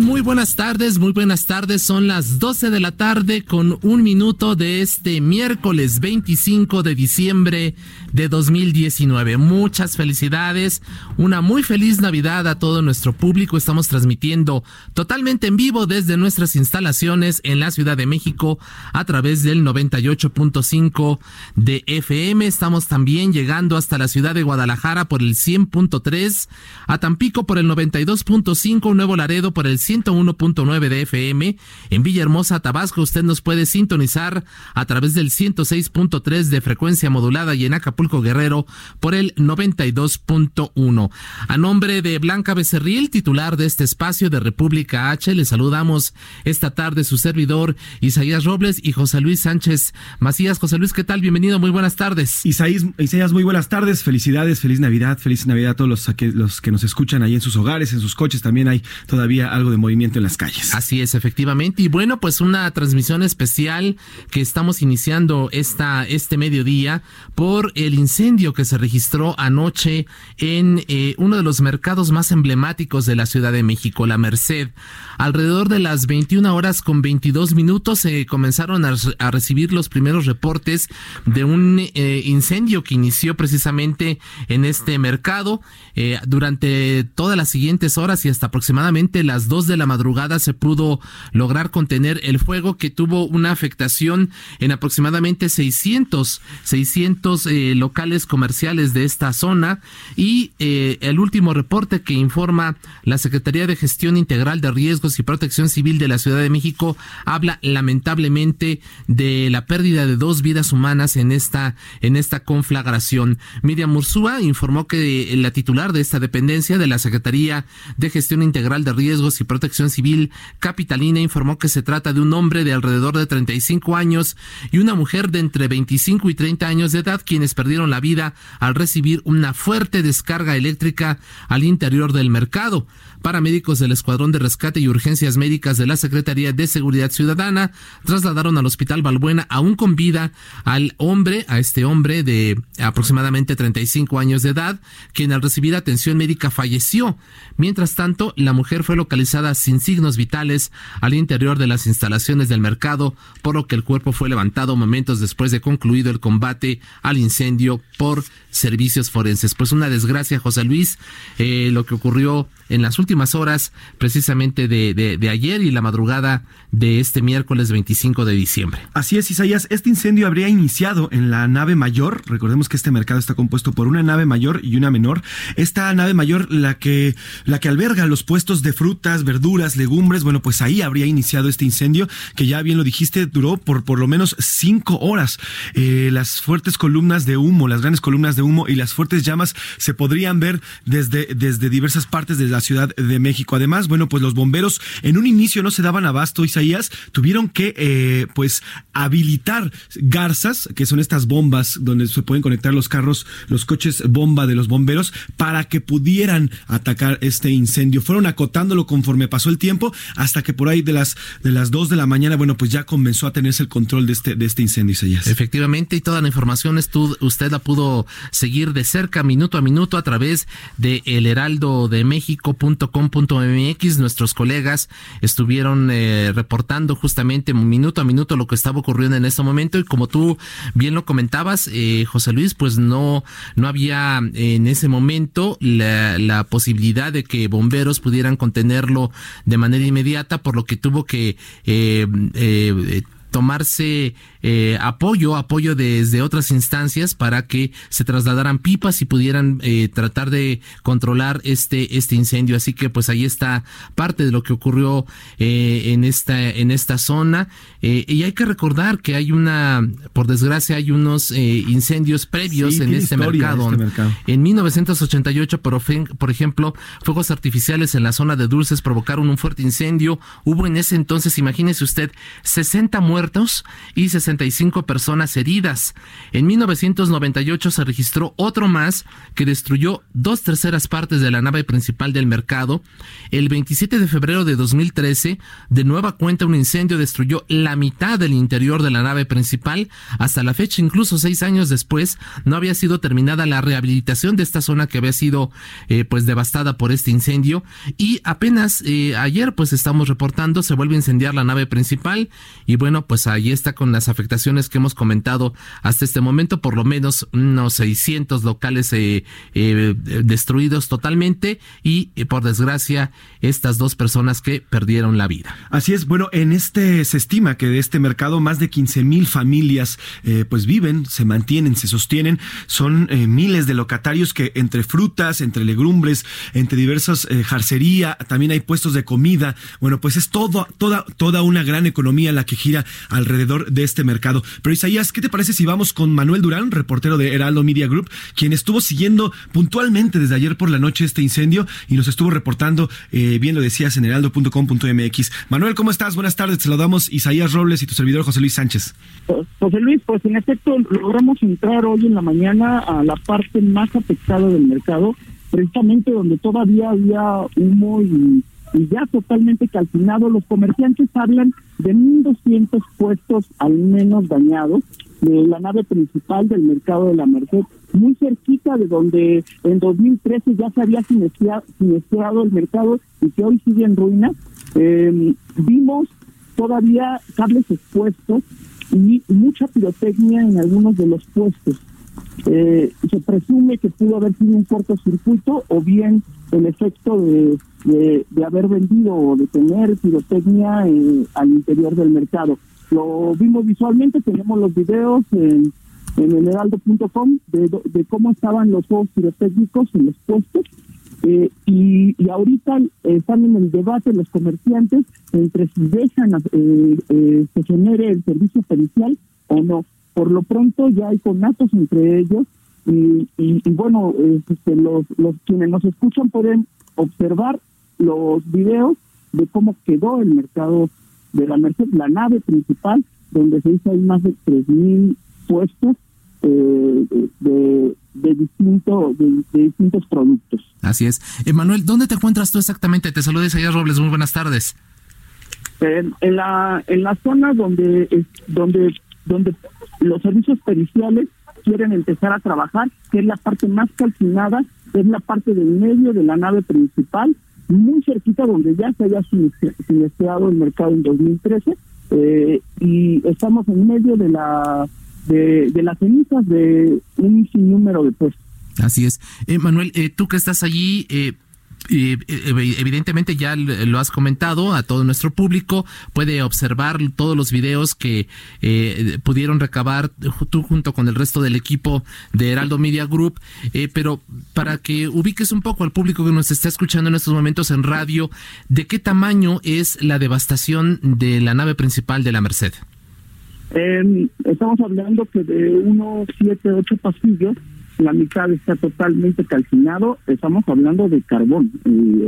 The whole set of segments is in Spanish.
Muy buenas tardes, muy buenas tardes. Son las 12 de la tarde con un minuto de este miércoles 25 de diciembre de 2019. Muchas felicidades, una muy feliz Navidad a todo nuestro público. Estamos transmitiendo totalmente en vivo desde nuestras instalaciones en la Ciudad de México a través del 98.5 de FM. Estamos también llegando hasta la ciudad de Guadalajara por el 100.3, a Tampico por el 92.5, Nuevo Laredo por el 101.9 de FM. En Villahermosa, Tabasco, usted nos puede sintonizar a través del 106.3 de frecuencia modulada y en Acapulco Guerrero por el 92.1. A nombre de Blanca Becerril, titular de este espacio de República H, le saludamos esta tarde su servidor Isaías Robles y José Luis Sánchez Macías. José Luis, ¿qué tal? Bienvenido, muy buenas tardes. Isaías, Isaías muy buenas tardes, felicidades, feliz Navidad, feliz Navidad a todos los que, los que nos escuchan ahí en sus hogares, en sus coches, también hay todavía algo de movimiento en las calles. Así es, efectivamente. Y bueno, pues una transmisión especial que estamos iniciando esta, este mediodía por el incendio que se registró anoche en eh, uno de los mercados más emblemáticos de la Ciudad de México, la Merced. Alrededor de las 21 horas con 22 minutos se comenzaron a, recibir los primeros reportes de un eh, incendio que inició precisamente en este mercado. Eh, durante todas las siguientes horas y hasta aproximadamente las 2 de la madrugada se pudo lograr contener el fuego que tuvo una afectación en aproximadamente 600, 600 eh, locales comerciales de esta zona y eh, el último reporte que informa la Secretaría de Gestión Integral de Riesgos y Protección Civil de la Ciudad de México habla lamentablemente de la pérdida de dos vidas humanas en esta en esta conflagración. Miriam Mursúa informó que la titular de esta dependencia de la Secretaría de Gestión Integral de Riesgos y Protección Civil Capitalina informó que se trata de un hombre de alrededor de 35 años y una mujer de entre 25 y 30 años de edad quienes perdieron la vida al recibir una fuerte descarga eléctrica al interior del mercado. Paramédicos del Escuadrón de Rescate y Urgencias Médicas de la Secretaría de Seguridad Ciudadana trasladaron al Hospital Balbuena aún con vida al hombre, a este hombre de aproximadamente 35 años de edad, quien al recibir atención médica falleció. Mientras tanto, la mujer fue localizada sin signos vitales al interior de las instalaciones del mercado, por lo que el cuerpo fue levantado momentos después de concluido el combate al incendio por servicios forenses. Pues una desgracia, José Luis, eh, lo que ocurrió en las últimas horas precisamente de, de, de, ayer y la madrugada de este miércoles 25 de diciembre. Así es, Isaías. Este incendio habría iniciado en la nave mayor. Recordemos que este mercado está compuesto por una nave mayor y una menor. Esta nave mayor, la que, la que alberga los puestos de frutas, verduras, legumbres, bueno, pues ahí habría iniciado este incendio, que ya bien lo dijiste, duró por por lo menos cinco horas. Eh, las fuertes columnas de humo, las grandes columnas de humo y las fuertes llamas se podrían ver desde, desde diversas partes de la Ciudad de México. Además, bueno, pues los bomberos en un inicio no se daban abasto, Isaías, tuvieron que eh, pues habilitar garzas, que son estas bombas donde se pueden conectar los carros, los coches bomba de los bomberos, para que pudieran atacar este incendio. Fueron acotándolo conforme pasó el tiempo, hasta que por ahí de las de las dos de la mañana, bueno, pues ya comenzó a tenerse el control de este, de este incendio, Isaías. Efectivamente, y toda la información usted la pudo seguir de cerca, minuto a minuto, a través de el México.com.mx. Nuestros colegas estuvieron eh, reportando justamente minuto a minuto lo que estaba ocurriendo en este momento y como tú bien lo comentabas, eh, José Luis, pues no, no había en ese momento la, la, posibilidad de que bomberos pudieran contenerlo de manera inmediata, por lo que tuvo que eh, tomarse eh, apoyo, apoyo desde otras instancias para que se trasladaran pipas y pudieran eh, tratar de controlar este, este incendio. Así que pues ahí está parte de lo que ocurrió eh, en esta, en esta zona. y hay que recordar que hay una, por desgracia, hay unos incendios previos en este mercado. este mercado. En 1988, por, por ejemplo, fuegos artificiales en la zona de Dulces provocaron un fuerte incendio. Hubo en ese entonces, imagínese usted, 60 muertos y 65 personas heridas. En 1998 se registró otro más que destruyó dos terceras partes de la nave principal del mercado. El 27 de febrero de 2013, de nueva cuenta, un incendio destruyó la mitad del interior de la nave principal. Hasta la fecha, incluso seis años después, no había sido terminada la rehabilitación de esta zona que había sido eh, pues devastada por este incendio. Y apenas eh, ayer, pues estamos reportando, se vuelve a incendiar la nave principal y bueno, pues ahí está con las afectaciones que hemos comentado hasta este momento, por lo menos unos 600 locales eh, eh, destruidos totalmente y eh, por desgracia estas dos personas que perdieron la vida. Así es, bueno, en este se estima que de este mercado más de 15 mil familias pues viven, se mantienen, se sostienen, son miles de locatarios que entre frutas, entre legumbres, entre diversas jarcería, también hay puestos de comida, bueno, pues es todo, toda, toda una gran economía la que gira alrededor de este mercado. Pero Isaías, ¿qué te parece si vamos con Manuel Durán, reportero de Heraldo Media Group, quien estuvo siguiendo puntualmente desde ayer por la noche este incendio y nos estuvo reportando, eh, bien lo decías, en heraldo.com.mx. Manuel, ¿cómo estás? Buenas tardes, te saludamos Isaías Robles y tu servidor José Luis Sánchez. José Luis, pues en efecto logramos entrar hoy en la mañana a la parte más afectada del mercado, precisamente donde todavía había humo y y ya totalmente calcinado. Los comerciantes hablan de 1.200 puestos al menos dañados de la nave principal del mercado de la Merced, muy cerquita de donde en 2013 ya se había siniestrado el mercado y que hoy sigue en ruina. Em, vimos todavía cables expuestos y mucha pirotecnia en algunos de los puestos. Eh, se presume que pudo haber sido un cortocircuito o bien el efecto de, de, haber vendido o de tener pirotecnia eh, al interior del mercado. Lo vimos visualmente, tenemos los videos en, en el heraldo.com de, de cómo estaban los juegos pirotécnicos en los puestos. Eh, y, ahorita están en el debate los comerciantes entre si dejan eh, se genere el servicio pericial o no. Por lo pronto ya hay conatos entre ellos y, y, bueno, este, los, los quienes nos escuchan pueden observar los videos de cómo quedó el mercado de la Merced, la nave principal, donde se hizo hay más de 3.000 puestos eh, de, de, distinto, de, distintos productos. Así es. Emanuel, ¿dónde te encuentras tú exactamente? Te saludes allá, Robles. Muy buenas tardes. En, en, la en la zona donde donde donde los servicios periciales quieren empezar a trabajar, que es la parte más calcinada, es la parte del medio de la nave principal, muy cerquita donde ya se había siniestrado el mercado en 2013, eh, y estamos en medio de la de, de las cenizas de un sinnúmero de puestos. Así es. Eh, Manuel, eh, tú que estás allí, eh, evidentemente ya lo has comentado a todo nuestro público, puede observar todos los videos que eh, pudieron recabar tú junto con el resto del equipo de Heraldo Media Group, eh, pero para que ubiques un poco al público que nos está escuchando en estos momentos en radio, ¿de qué tamaño es la devastación de la nave principal de la Merced? Eh, estamos hablando que de unos siete, ocho pasillos la mitad está totalmente calcinado, estamos hablando de carbón,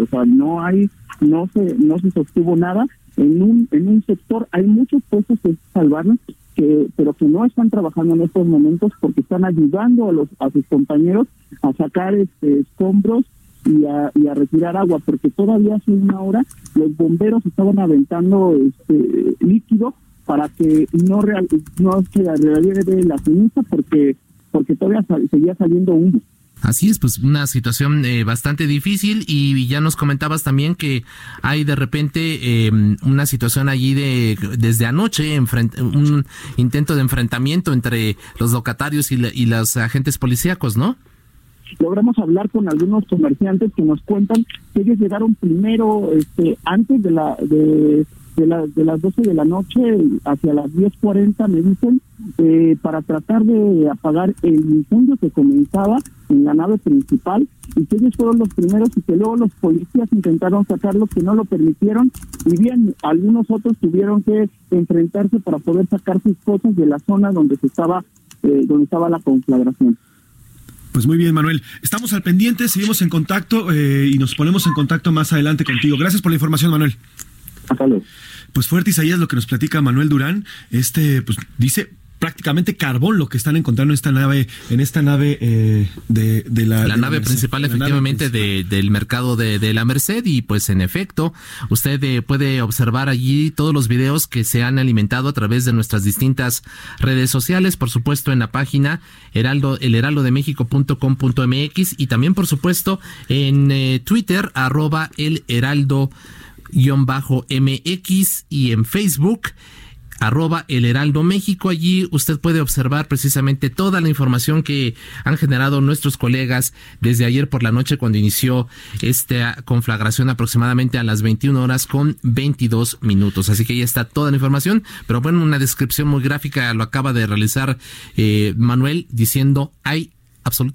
o sea, no hay, no se, no se sostuvo nada, en un, en un sector hay muchos puestos que salvaron, que, pero que no están trabajando en estos momentos porque están ayudando a los, a sus compañeros a sacar este escombros y a, y a retirar agua, porque todavía hace una hora los bomberos estaban aventando este líquido para que no real, no se de la ceniza porque porque todavía seguía saliendo humo. Así es, pues una situación eh, bastante difícil y ya nos comentabas también que hay de repente em, una situación allí de desde anoche un intento de enfrentamiento entre los locatarios y, y los agentes policíacos, ¿no? Logramos hablar con algunos comerciantes que nos cuentan que ellos llegaron primero, este, antes de la de de, de las 12 de la noche hacia las 10.40, me dicen, eh, para tratar de apagar el incendio que comenzaba en la nave principal y que ellos fueron los primeros y que luego los policías intentaron sacarlos que no lo permitieron y bien algunos otros tuvieron que enfrentarse para poder sacar sus cosas de la zona donde se estaba eh, donde estaba la conflagración. Pues muy bien, Manuel. Estamos al pendiente, seguimos en contacto eh, y nos ponemos en contacto más adelante contigo. Gracias por la información, Manuel. Hasta luego. Pues fuerte Isaías lo que nos platica Manuel Durán, este pues dice prácticamente carbón lo que están encontrando en esta nave, en esta nave eh, de, la, la nave principal, efectivamente, De, del mercado de, la Merced. Y pues en efecto, usted eh, puede observar allí todos los videos que se han alimentado a través de nuestras distintas redes sociales, por supuesto, en la página heraldo, el heraldodemexico.com.mx y también, por supuesto, en eh, Twitter, arroba el heraldo MX y en Facebook arroba el Heraldo México. Allí usted puede observar precisamente toda la información que han generado nuestros colegas desde ayer por la noche cuando inició esta conflagración aproximadamente a las 21 horas con 22 minutos. Así que ahí está toda la información, pero bueno, una descripción muy gráfica lo acaba de realizar eh, Manuel diciendo hay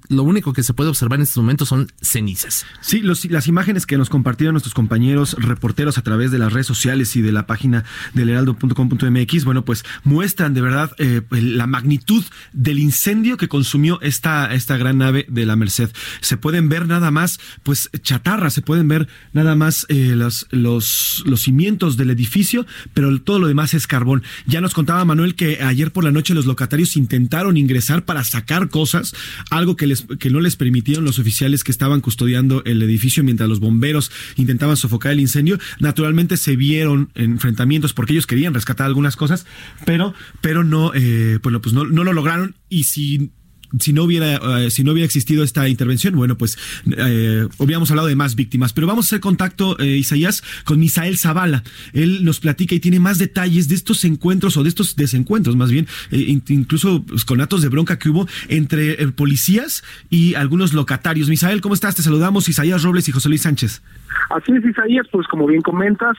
lo único que se puede observar en estos momentos son cenizas. Sí, las imágenes que nos compartieron nuestros compañeros reporteros a través de las redes sociales y de la página del heraldo.com.mx, bueno, pues muestran de verdad eh, la magnitud del incendio que consumió esta, esta gran nave de la Merced. Se pueden ver nada más, pues chatarra, se pueden ver nada más eh, los, los, los cimientos del edificio, pero todo lo demás es carbón. Ya nos contaba Manuel que ayer por la noche los locatarios intentaron ingresar para sacar cosas algo que, les, que no les permitieron los oficiales que estaban custodiando el edificio mientras los bomberos intentaban sofocar el incendio. Naturalmente se vieron enfrentamientos porque ellos querían rescatar algunas cosas, pero, pero no, eh, pues no, no lo lograron y si si no hubiera eh, si no hubiera existido esta intervención, bueno, pues eh, hubiéramos hablado de más víctimas. Pero vamos a hacer contacto, eh, Isaías, con Misael Zavala. Él nos platica y tiene más detalles de estos encuentros o de estos desencuentros, más bien, eh, incluso pues, con actos de bronca que hubo entre policías y algunos locatarios. Misael, ¿cómo estás? Te saludamos, Isaías Robles y José Luis Sánchez. Así es, Isaías, pues como bien comentas,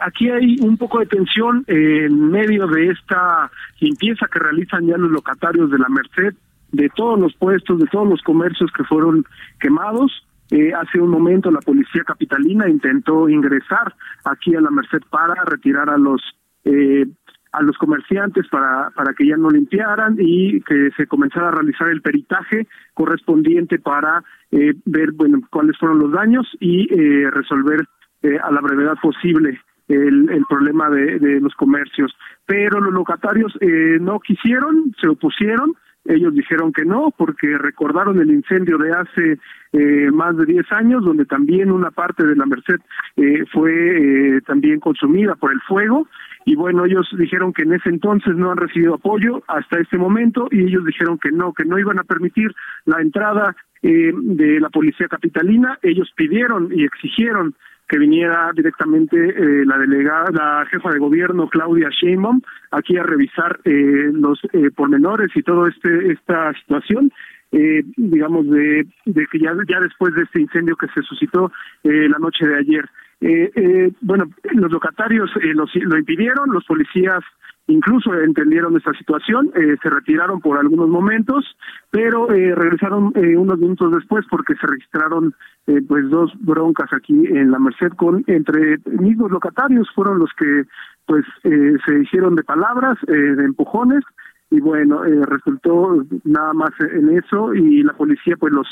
aquí hay un poco de tensión en medio de esta limpieza que realizan ya los locatarios de la Merced de todos los puestos, de todos los comercios que fueron quemados. Eh, hace un momento la policía capitalina intentó ingresar aquí a la Merced para retirar a los eh, a los comerciantes para para que ya no limpiaran y que se comenzara a realizar el peritaje correspondiente para eh, ver bueno cuáles fueron los daños y eh, resolver eh, a la brevedad posible el, el problema de, de los comercios. Pero los locatarios eh, no quisieron, se opusieron ellos dijeron que no, porque recordaron el incendio de hace eh, más de 10 años, donde también una parte de la Merced eh, fue eh, también consumida por el fuego. Y bueno, ellos dijeron que en ese entonces no han recibido apoyo hasta este momento y ellos dijeron que no, que no iban a permitir la entrada eh, de la policía capitalina. Ellos pidieron y exigieron que viniera directamente eh, la delegada, la jefa de gobierno Claudia Sheinbaum aquí a revisar eh, los eh, pormenores y todo este esta situación. Eh, digamos de, de que ya ya después de este incendio que se suscitó eh, la noche de ayer eh, eh, bueno los locatarios eh, los, lo impidieron los policías incluso entendieron esta situación, eh, se retiraron por algunos momentos, pero eh, regresaron eh, unos minutos después porque se registraron eh, pues dos broncas aquí en la Merced con entre mismos locatarios fueron los que pues eh, se hicieron de palabras, eh, de empujones y bueno resultó nada más en eso y la policía pues los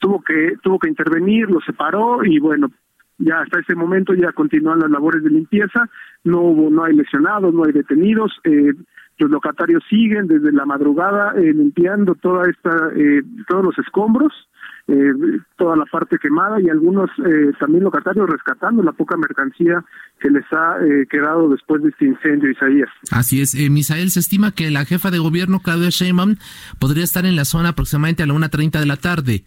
tuvo que tuvo que intervenir, los separó y bueno ya hasta ese momento ya continúan las labores de limpieza, no hubo, no hay lesionados, no hay detenidos, eh, los locatarios siguen desde la madrugada eh, limpiando toda esta, eh, todos los escombros, eh, toda la parte quemada y algunos eh, también locatarios rescatando la poca mercancía que les ha eh, quedado después de este incendio, Isaías. Así es, eh, Misael, se estima que la jefa de gobierno, Claudia Sheinbaum, podría estar en la zona aproximadamente a la 1.30 de la tarde.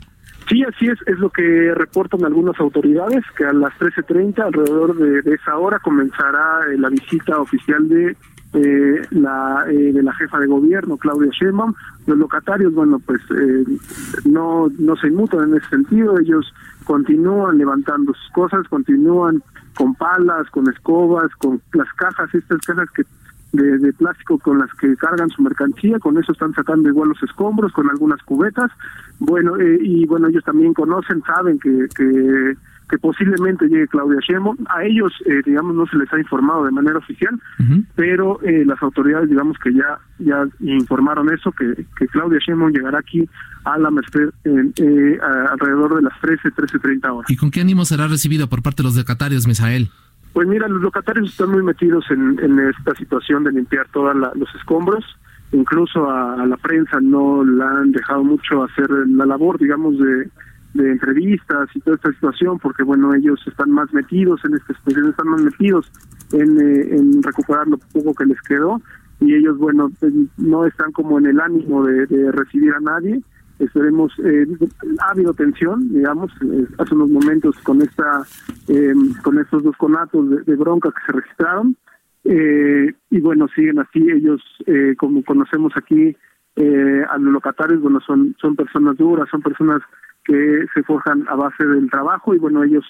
Sí, así es, es lo que reportan algunas autoridades, que a las 13.30, alrededor de, esa hora, comenzará eh, la visita oficial de eh, la eh, de la jefa de gobierno, Claudia Sheinbaum. Los locatarios, bueno, pues eh, no, no se inmutan en ese sentido, ellos continúan levantando sus cosas, continúan con palas, con escobas, con las cajas, estas cajas que de, plástico con las que cargan su mercancía, con eso están sacando igual los escombros, con algunas cubetas, bueno, eh, y bueno, ellos también conocen, saben que, que que posiblemente llegue Claudia Sheinbaum. A ellos, eh, digamos, no se les ha informado de manera oficial, pero eh, las autoridades, digamos, que ya ya informaron eso, que, que Claudia Sheinbaum llegará aquí a la Merced eh, alrededor de las 13, 13.30 horas. ¿Y con qué ánimo será recibido por parte de los locatarios, Misael? Pues mira, los locatarios están muy metidos en, esta situación de limpiar todos los escombros. Incluso a, la prensa no la han dejado mucho hacer la labor, digamos, de, de entrevistas y toda esta situación, porque bueno, ellos están más metidos en esta situación, están más metidos en, eh, recuperar lo poco que les quedó y ellos, bueno, pues, no están como en el ánimo de, recibir a nadie. Esperemos, eh, ha habido tensión, digamos, eh, hace unos momentos con esta, em, con estos dos conatos de, bronca que se registraron. y bueno, siguen así, ellos, como conocemos aquí, a los locatarios, bueno, son, son personas duras, son personas que se forjan a base del trabajo y bueno, ellos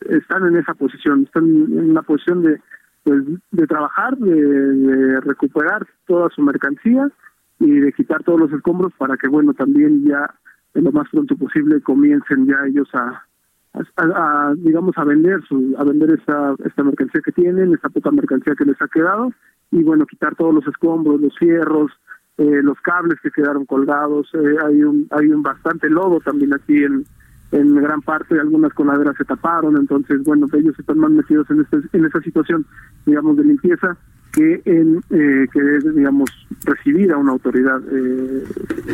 están en esa posición, están en una posición de pues de trabajar, de, recuperar toda su mercancía y de quitar todos los escombros para que bueno, también ya en lo más pronto posible comiencen ya ellos a, a, digamos a vender su a vender esta esta mercancía que tienen, esta poca mercancía que les ha quedado y bueno, quitar todos los escombros, los fierros, eh, los cables que quedaron colgados, eh, hay un hay un bastante lodo también aquí en, en gran parte, algunas coladeras se taparon, entonces bueno, ellos están más metidos en este, en esa situación, digamos, de limpieza que en eh, que digamos recibir a una autoridad eh,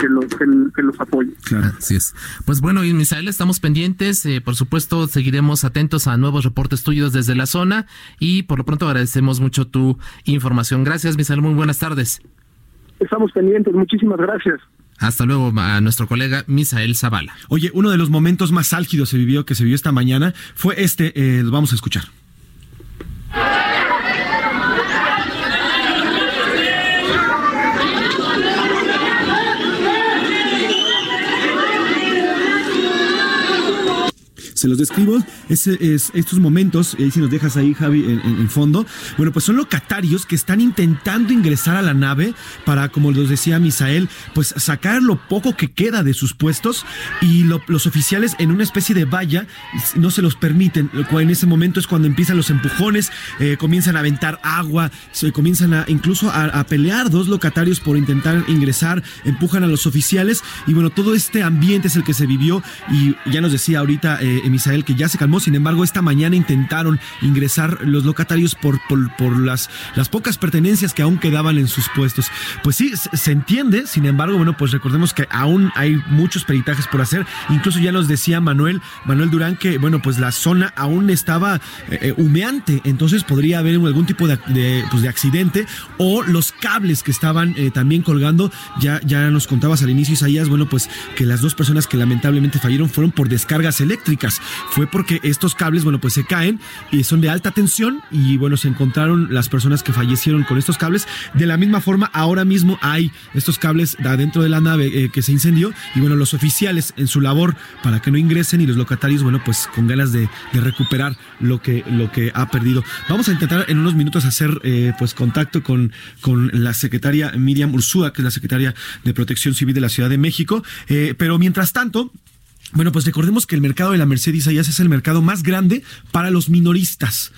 que, los, que, los apoye. Claro, así es. Pues bueno, Misael, estamos pendientes. por supuesto, seguiremos atentos a nuevos reportes tuyos desde la zona y por lo pronto agradecemos mucho tu información. Gracias, Misael. Muy buenas tardes. Estamos pendientes, muchísimas gracias. Hasta luego a nuestro colega Misael Zavala. Oye, uno de los momentos más álgidos se vivió, que se vio esta mañana, fue este, eh, lo vamos a escuchar. Se los describo, es, estos momentos, y si nos dejas ahí, Javi, en, fondo, bueno, pues son locatarios que están intentando ingresar a la nave para, como los decía Misael, pues sacar lo poco que queda de sus puestos y los oficiales en una especie de valla no se los permiten, en ese momento es cuando empiezan los empujones, eh, comienzan a aventar agua, se comienzan a incluso a, pelear dos locatarios por intentar ingresar, empujan a los oficiales. Y bueno, todo este ambiente es el que se vivió y ya nos decía ahorita eh, Misael, que ya se calmó. Sin embargo, esta mañana intentaron ingresar los locatarios por, por, las, las pocas pertenencias que aún quedaban en sus puestos. Pues sí, se entiende. Sin embargo, bueno, pues recordemos que aún hay muchos peritajes por hacer. Incluso ya nos decía Manuel, Manuel Durán, que bueno, pues la zona aún estaba eh, eh, humeante. Entonces podría haber algún tipo de, pues de accidente o los cables que estaban eh, también colgando. Ya, ya nos contabas al inicio, Isaías, bueno, pues que las dos personas que lamentablemente fallaron fueron por descargas eléctricas fue porque estos cables, bueno, pues se caen y son de alta tensión y bueno, se encontraron las personas que fallecieron con estos cables. De la misma forma, ahora mismo hay estos cables adentro de la nave eh, que se incendió y bueno, los oficiales en su labor para que no ingresen y los locatarios, bueno, pues con ganas de, recuperar lo que, lo que ha perdido. Vamos a intentar en unos minutos hacer eh, pues contacto con, con la secretaria Miriam Ursúa, que es la secretaria de Protección Civil de la Ciudad de México, eh, pero mientras tanto, bueno, pues recordemos que el mercado de la Mercedes Isaías es el mercado más grande para los minoristas.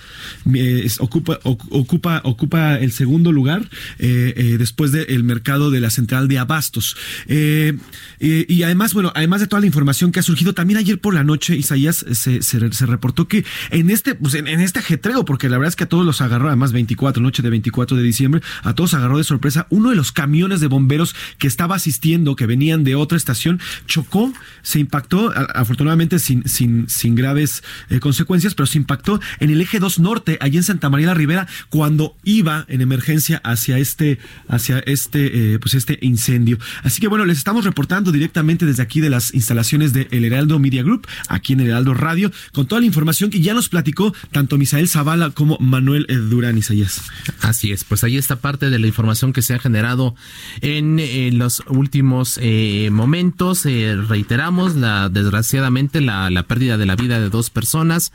ocupa, ocupa, ocupa el segundo lugar eh, eh, después del mercado de la central de abastos. Eh, y además, bueno, además de toda la información que ha surgido, también ayer por la noche, Isaías, se, se, reportó que en este, pues en, este ajetreo, porque la verdad es que a todos los agarró, además 24, noche de 24 de diciembre, a todos agarró de sorpresa, uno de los camiones de bomberos que estaba asistiendo, que venían de otra estación, chocó, se impactó afortunadamente sin, sin, sin graves eh, consecuencias, pero se impactó en el eje 2 norte, allí en Santa María la Ribera, cuando iba en emergencia hacia este, hacia este, eh, pues este incendio. Así que bueno, les estamos reportando directamente desde aquí de las instalaciones de El Heraldo Media Group, aquí en El Heraldo Radio, con toda la información que ya nos platicó tanto Misael Zavala como Manuel eh, Durán Isaías. Así es, pues ahí está parte de la información que se ha generado en, los últimos momentos. reiteramos la desgraciadamente la, la pérdida de la vida de dos personas,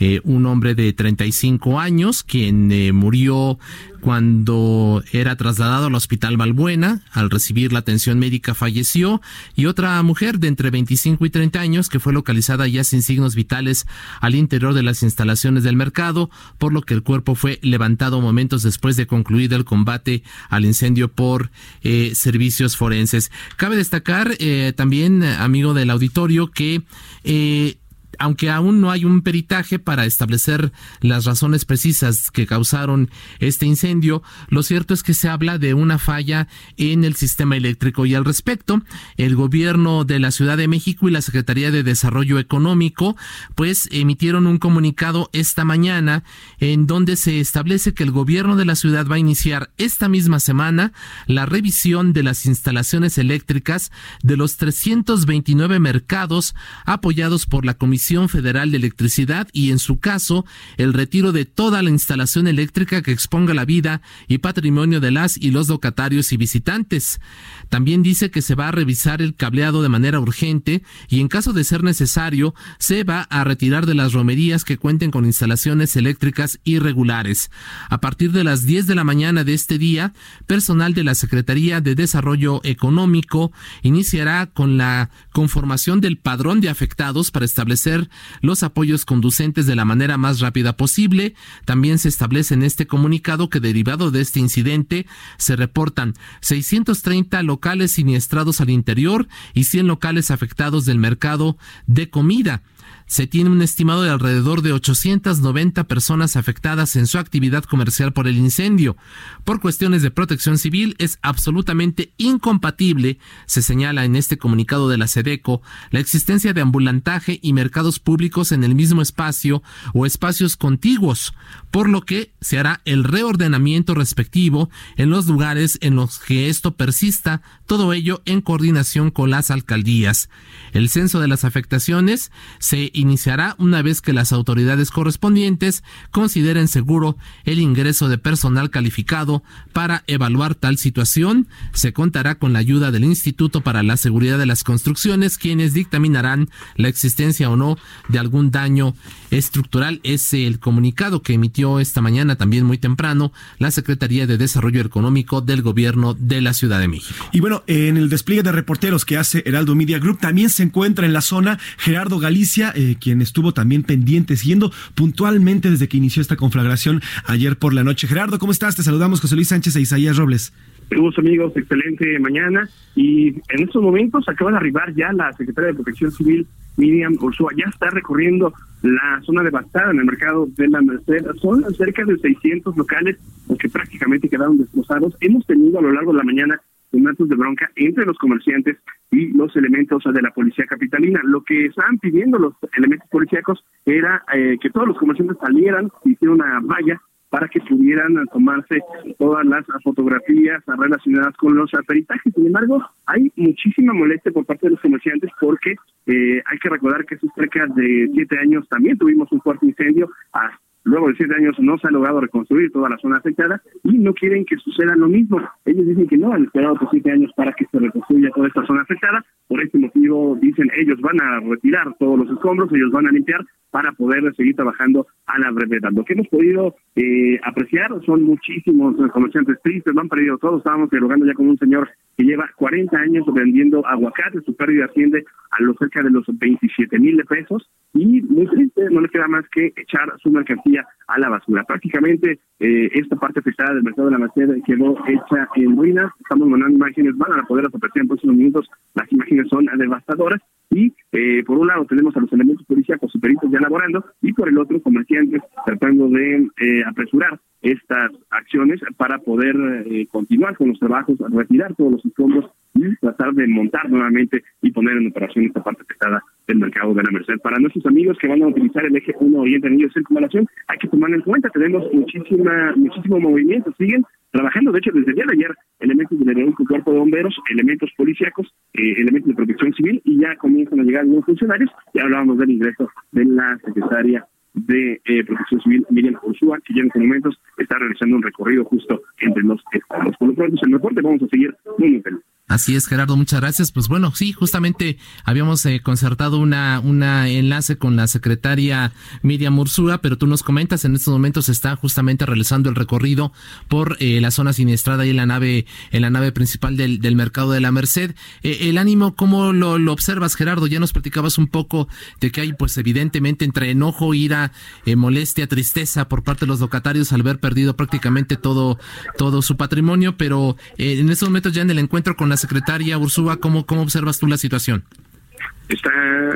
eh, un hombre de 35 años quien eh, murió cuando era trasladado al hospital Valbuena, al recibir la atención médica falleció, y otra mujer de entre 25 y 30 años que fue localizada ya sin signos vitales al interior de las instalaciones del mercado, por lo que el cuerpo fue levantado momentos después de concluir el combate al incendio por eh, servicios forenses. Cabe destacar eh, también, amigo del auditorio, que eh, aunque aún no hay un peritaje para establecer las razones precisas que causaron este incendio, lo cierto es que se habla de una falla en el sistema eléctrico y al respecto, el gobierno de la Ciudad de México y la Secretaría de Desarrollo Económico pues emitieron un comunicado esta mañana en donde se establece que el gobierno de la ciudad va a iniciar esta misma semana la revisión de las instalaciones eléctricas de los 329 mercados apoyados por la Comisión Federal de Electricidad y, en su caso, el retiro de toda la instalación eléctrica que exponga la vida y patrimonio de las y los locatarios y visitantes. También dice que se va a revisar el cableado de manera urgente y, en caso de ser necesario, se va a retirar de las romerías que cuenten con instalaciones eléctricas irregulares. A partir de las 10 de la mañana de este día, personal de la Secretaría de Desarrollo Económico iniciará con la conformación del padrón de afectados para establecer los apoyos conducentes de la manera más rápida posible. También se establece en este comunicado que derivado de este incidente se reportan 630 locales siniestrados al interior y 100 locales afectados del mercado de comida se tiene un estimado de alrededor de 890 personas afectadas en su actividad comercial por el incendio. Por cuestiones de protección civil es absolutamente incompatible, se señala en este comunicado de la SEDECO, la existencia de ambulantaje y mercados públicos en el mismo espacio o espacios contiguos, por lo que se hará el reordenamiento respectivo en los lugares en los que esto persista, todo ello en coordinación con las alcaldías. El censo de las afectaciones se iniciará una vez que las autoridades correspondientes consideren seguro el ingreso de personal calificado para evaluar tal situación. Se contará con la ayuda del Instituto para la Seguridad de las Construcciones, quienes dictaminarán la existencia o no de algún daño estructural. Es el comunicado que emitió esta mañana, también muy temprano, la Secretaría de Desarrollo Económico del Gobierno de la Ciudad de México. Y bueno, en el despliegue de reporteros que hace Heraldo Media Group, también se encuentra en la zona Gerardo Galicia, eh, quien estuvo también pendiente, siguiendo puntualmente desde que inició esta conflagración ayer por la noche. Gerardo, ¿cómo estás? Te saludamos José Luis Sánchez e Isaías Robles. Saludos amigos, excelente mañana. Y en estos momentos acaba de arribar ya la secretaria de Protección Civil, Miriam Ursúa, ya está recorriendo la zona devastada en el mercado de la Merced. Son cerca de 600 locales los que prácticamente quedaron destrozados. Hemos tenido a lo largo de la mañana actos de bronca entre los comerciantes y los elementos de la policía capitalina. Lo que estaban pidiendo los elementos policíacos era eh, que todos los comerciantes salieran, hicieran una valla para que pudieran tomarse todas las fotografías relacionadas con los peritajes. Sin embargo, hay muchísima molestia por parte de los comerciantes porque eh, hay que recordar que hace cerca de siete años también tuvimos un fuerte incendio. Luego de siete años no se ha logrado reconstruir toda la zona afectada y no quieren que suceda lo mismo. Ellos dicen que no han esperado por siete años para que se reconstruya toda esta zona afectada. Por este motivo dicen ellos van a retirar todos los escombros, ellos van a limpiar para poder seguir trabajando a la brevedad. Lo que hemos podido eh, apreciar son muchísimos comerciantes tristes, lo han perdido todos. Estábamos dialogando ya con un señor que lleva 40 años vendiendo aguacate, su pérdida asciende a los cerca de los 27 mil pesos y muy triste, no le queda más que echar su mercancía a la basura. Prácticamente eh, esta parte afectada del mercado de la Merced quedó hecha en ruinas. Estamos mandando imágenes, van a poder apreciar en próximos minutos. Las imágenes son devastadoras y eh, por un lado tenemos a los elementos policíacos y peritos ya laborando y por el otro comerciantes tratando de eh, apresurar estas acciones para poder eh, continuar con los trabajos, retirar todos los escombros y tratar de montar nuevamente y poner en operación esta parte pesada del mercado de la Merced. Para nuestros amigos que van a utilizar el eje 1 Oriente Anillo de Circunvalación, hay que tomar en cuenta, tenemos muchísima, muchísimo movimiento, siguen trabajando, de hecho, desde el día de ayer, elementos del Cuerpo de Bomberos, elementos policíacos, eh, elementos de protección civil, y ya comienzan a llegar algunos funcionarios, ya hablábamos del ingreso de la secretaria de eh, Protección Civil, Miriam Ursúa, que ya en estos momentos está realizando un recorrido justo entre los estados. Por lo pronto, en el reporte vamos a seguir muy feliz. Así es, Gerardo, muchas gracias. Pues bueno, sí, justamente habíamos eh, concertado una, una enlace con la secretaria Miriam Ursúa, pero tú nos comentas, en estos momentos está justamente realizando el recorrido por eh, la zona siniestrada y en la nave, en la nave principal del, del mercado de la Merced. Eh, el ánimo, ¿cómo lo, lo, observas, Gerardo? Ya nos platicabas un poco de que hay, pues evidentemente, entre enojo, ira, molestia, tristeza por parte de los locatarios al haber perdido prácticamente todo, todo su patrimonio, pero en estos momentos ya en el encuentro con la secretaria Ursúa, ¿cómo, cómo observas tú la situación? Está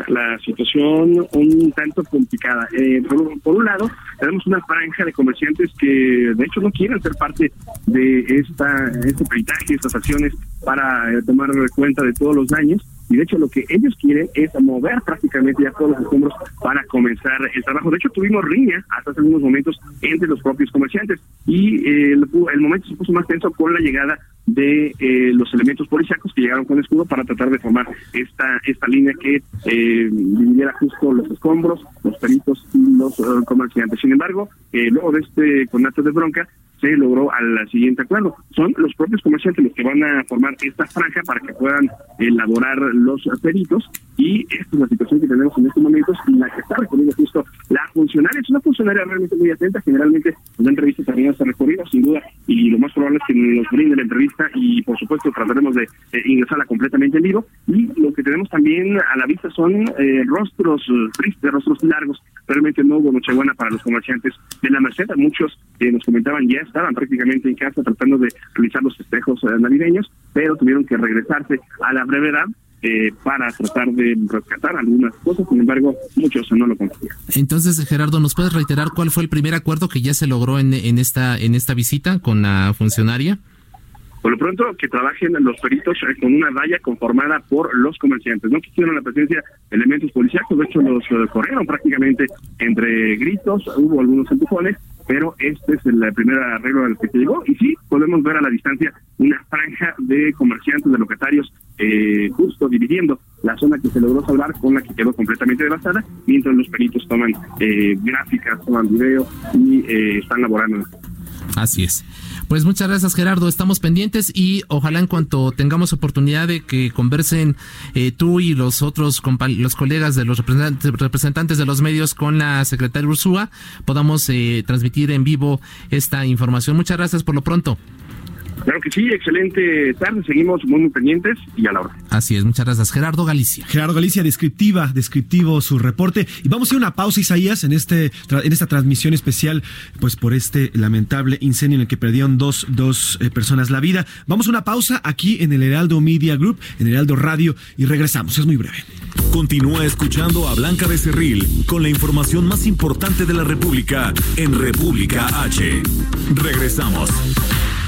la situación un tanto complicada. Eh, por, un lado, tenemos una franja de comerciantes que de hecho no quieren ser parte de esta este peritaje, estas acciones para eh, tomar cuenta de todos los daños y de hecho lo que ellos quieren es mover prácticamente ya todos los escombros para comenzar el trabajo. De hecho tuvimos riña hasta hace algunos momentos entre los propios comerciantes y eh, el, el, momento se puso más tenso con la llegada de eh, los elementos policíacos que llegaron con escudo para tratar de formar esta esta línea que eh, dividiera justo los escombros, los peritos y los eh, comerciantes. Sin embargo, eh, luego de este conato de bronca, se logró al siguiente acuerdo. Son los propios comerciantes los que van a formar esta franja para que puedan elaborar los peritos y esta es la situación que tenemos en estos momentos y la que está recorriendo justo la funcionaria. Es una funcionaria realmente muy atenta, generalmente la entrevista también está recorrido, sin duda, y lo más probable es que nos brinde la entrevista y por supuesto trataremos de ingresarla completamente en vivo. Y lo que tenemos también a la vista son eh, rostros tristes, rostros largos. Realmente no hubo Nochebuena para los comerciantes de la Merced. Muchos que nos comentaban ya estaban prácticamente en casa tratando de realizar los festejos eh, navideños, pero tuvieron que regresarse a la brevedad eh, para tratar de rescatar algunas cosas, sin embargo, muchos no lo consiguieron. Entonces, Gerardo, ¿nos puedes reiterar cuál fue el primer acuerdo que ya se logró en, en esta en esta visita con la funcionaria? Por lo pronto, que trabajen los peritos eh, con una valla conformada por los comerciantes. No quisieron la presencia de elementos policíacos, de hecho los eh, corrieron prácticamente entre gritos, hubo algunos empujones, pero este es el primer arreglo al que se llegó. Y sí, podemos ver a la distancia una franja de comerciantes, de locatarios, eh, justo dividiendo la zona que se logró salvar con la que quedó completamente devastada, mientras los peritos toman eh, gráficas, toman video y eh, están laborando. Así es. Pues muchas gracias Gerardo, estamos pendientes y ojalá en cuanto tengamos oportunidad de que conversen eh, tú y los otros los colegas de los representantes, de los medios con la secretaria Ursúa podamos eh, transmitir en vivo esta información. Muchas gracias por lo pronto. Claro que sí, excelente tarde, seguimos muy, muy pendientes y a la hora. Así es, muchas gracias. Gerardo Galicia. Gerardo Galicia, descriptiva, descriptivo su reporte. Y vamos a ir a una pausa, Isaías, en este en esta transmisión especial, pues por este lamentable incendio en el que perdieron dos, dos eh, personas la vida. Vamos a una pausa aquí en el Heraldo Media Group, en el Heraldo Radio, y regresamos. Es muy breve. Continúa escuchando a Blanca Becerril con la información más importante de la República en República H. Regresamos.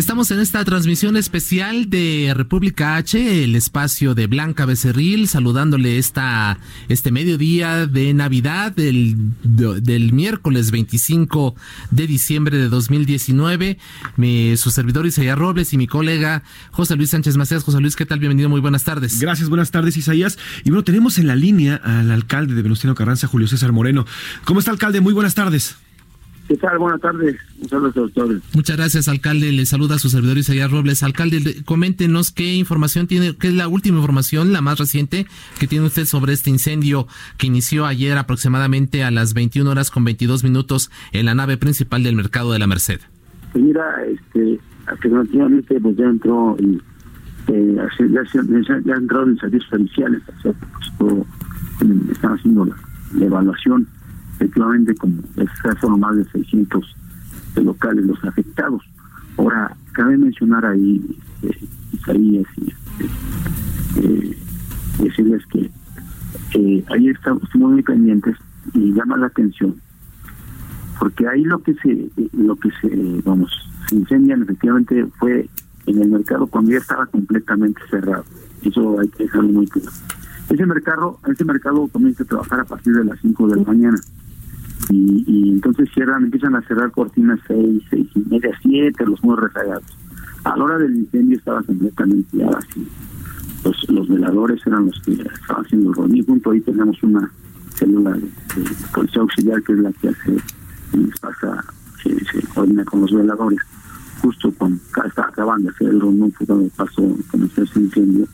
Estamos en esta transmisión especial de República H, el espacio de Blanca Becerril, saludándole esta, este mediodía de Navidad del, del miércoles 25 de diciembre de 2019. Mi, su servidor Isaías Robles y mi colega José Luis Sánchez Macías. José Luis, ¿qué tal? Bienvenido, muy buenas tardes. Gracias, buenas tardes, Isaías. Y bueno, tenemos en la línea al alcalde de Venustiano Carranza, Julio César Moreno. ¿Cómo está, alcalde? Muy buenas tardes. ¿Qué tal? Buenas tardes. Muchas gracias, Muchas gracias, alcalde. Le saluda a su servidor Isaías Robles. Alcalde, coméntenos qué información tiene, qué es la última información, la más reciente, que tiene usted sobre este incendio que inició ayer aproximadamente a las 21 horas con 22 minutos en la nave principal del mercado de la Merced. Pues mira, este, alternativamente pues ya entró y eh, ya, ya, ya entraron en servicios periciales, pues, están haciendo la evaluación efectivamente como son más de 600 locales los afectados. Ahora, cabe mencionar ahí, eh, Isaías, y este, eh, decirles que eh, ahí estamos muy pendientes y llama la atención porque ahí lo que se lo que se vamos se incendian efectivamente fue en el mercado cuando ya estaba completamente cerrado. Eso hay que dejarlo muy claro. Ese mercado ese mercado comienza a trabajar a partir de las 5 de la mañana y, entonces cierran, empiezan a cerrar cortinas seis, seis y media, siete, los muy rezagados. A la hora del incendio estaba completamente ya vacío. los, veladores eran los que estaban haciendo el reunión. Junto ahí tenemos una célula de, policía auxiliar que es la que hace y pasa, se, coordina con los veladores. Justo cuando estaba acabando de hacer el reunión fue cuando pasó, comenzó ese incendio.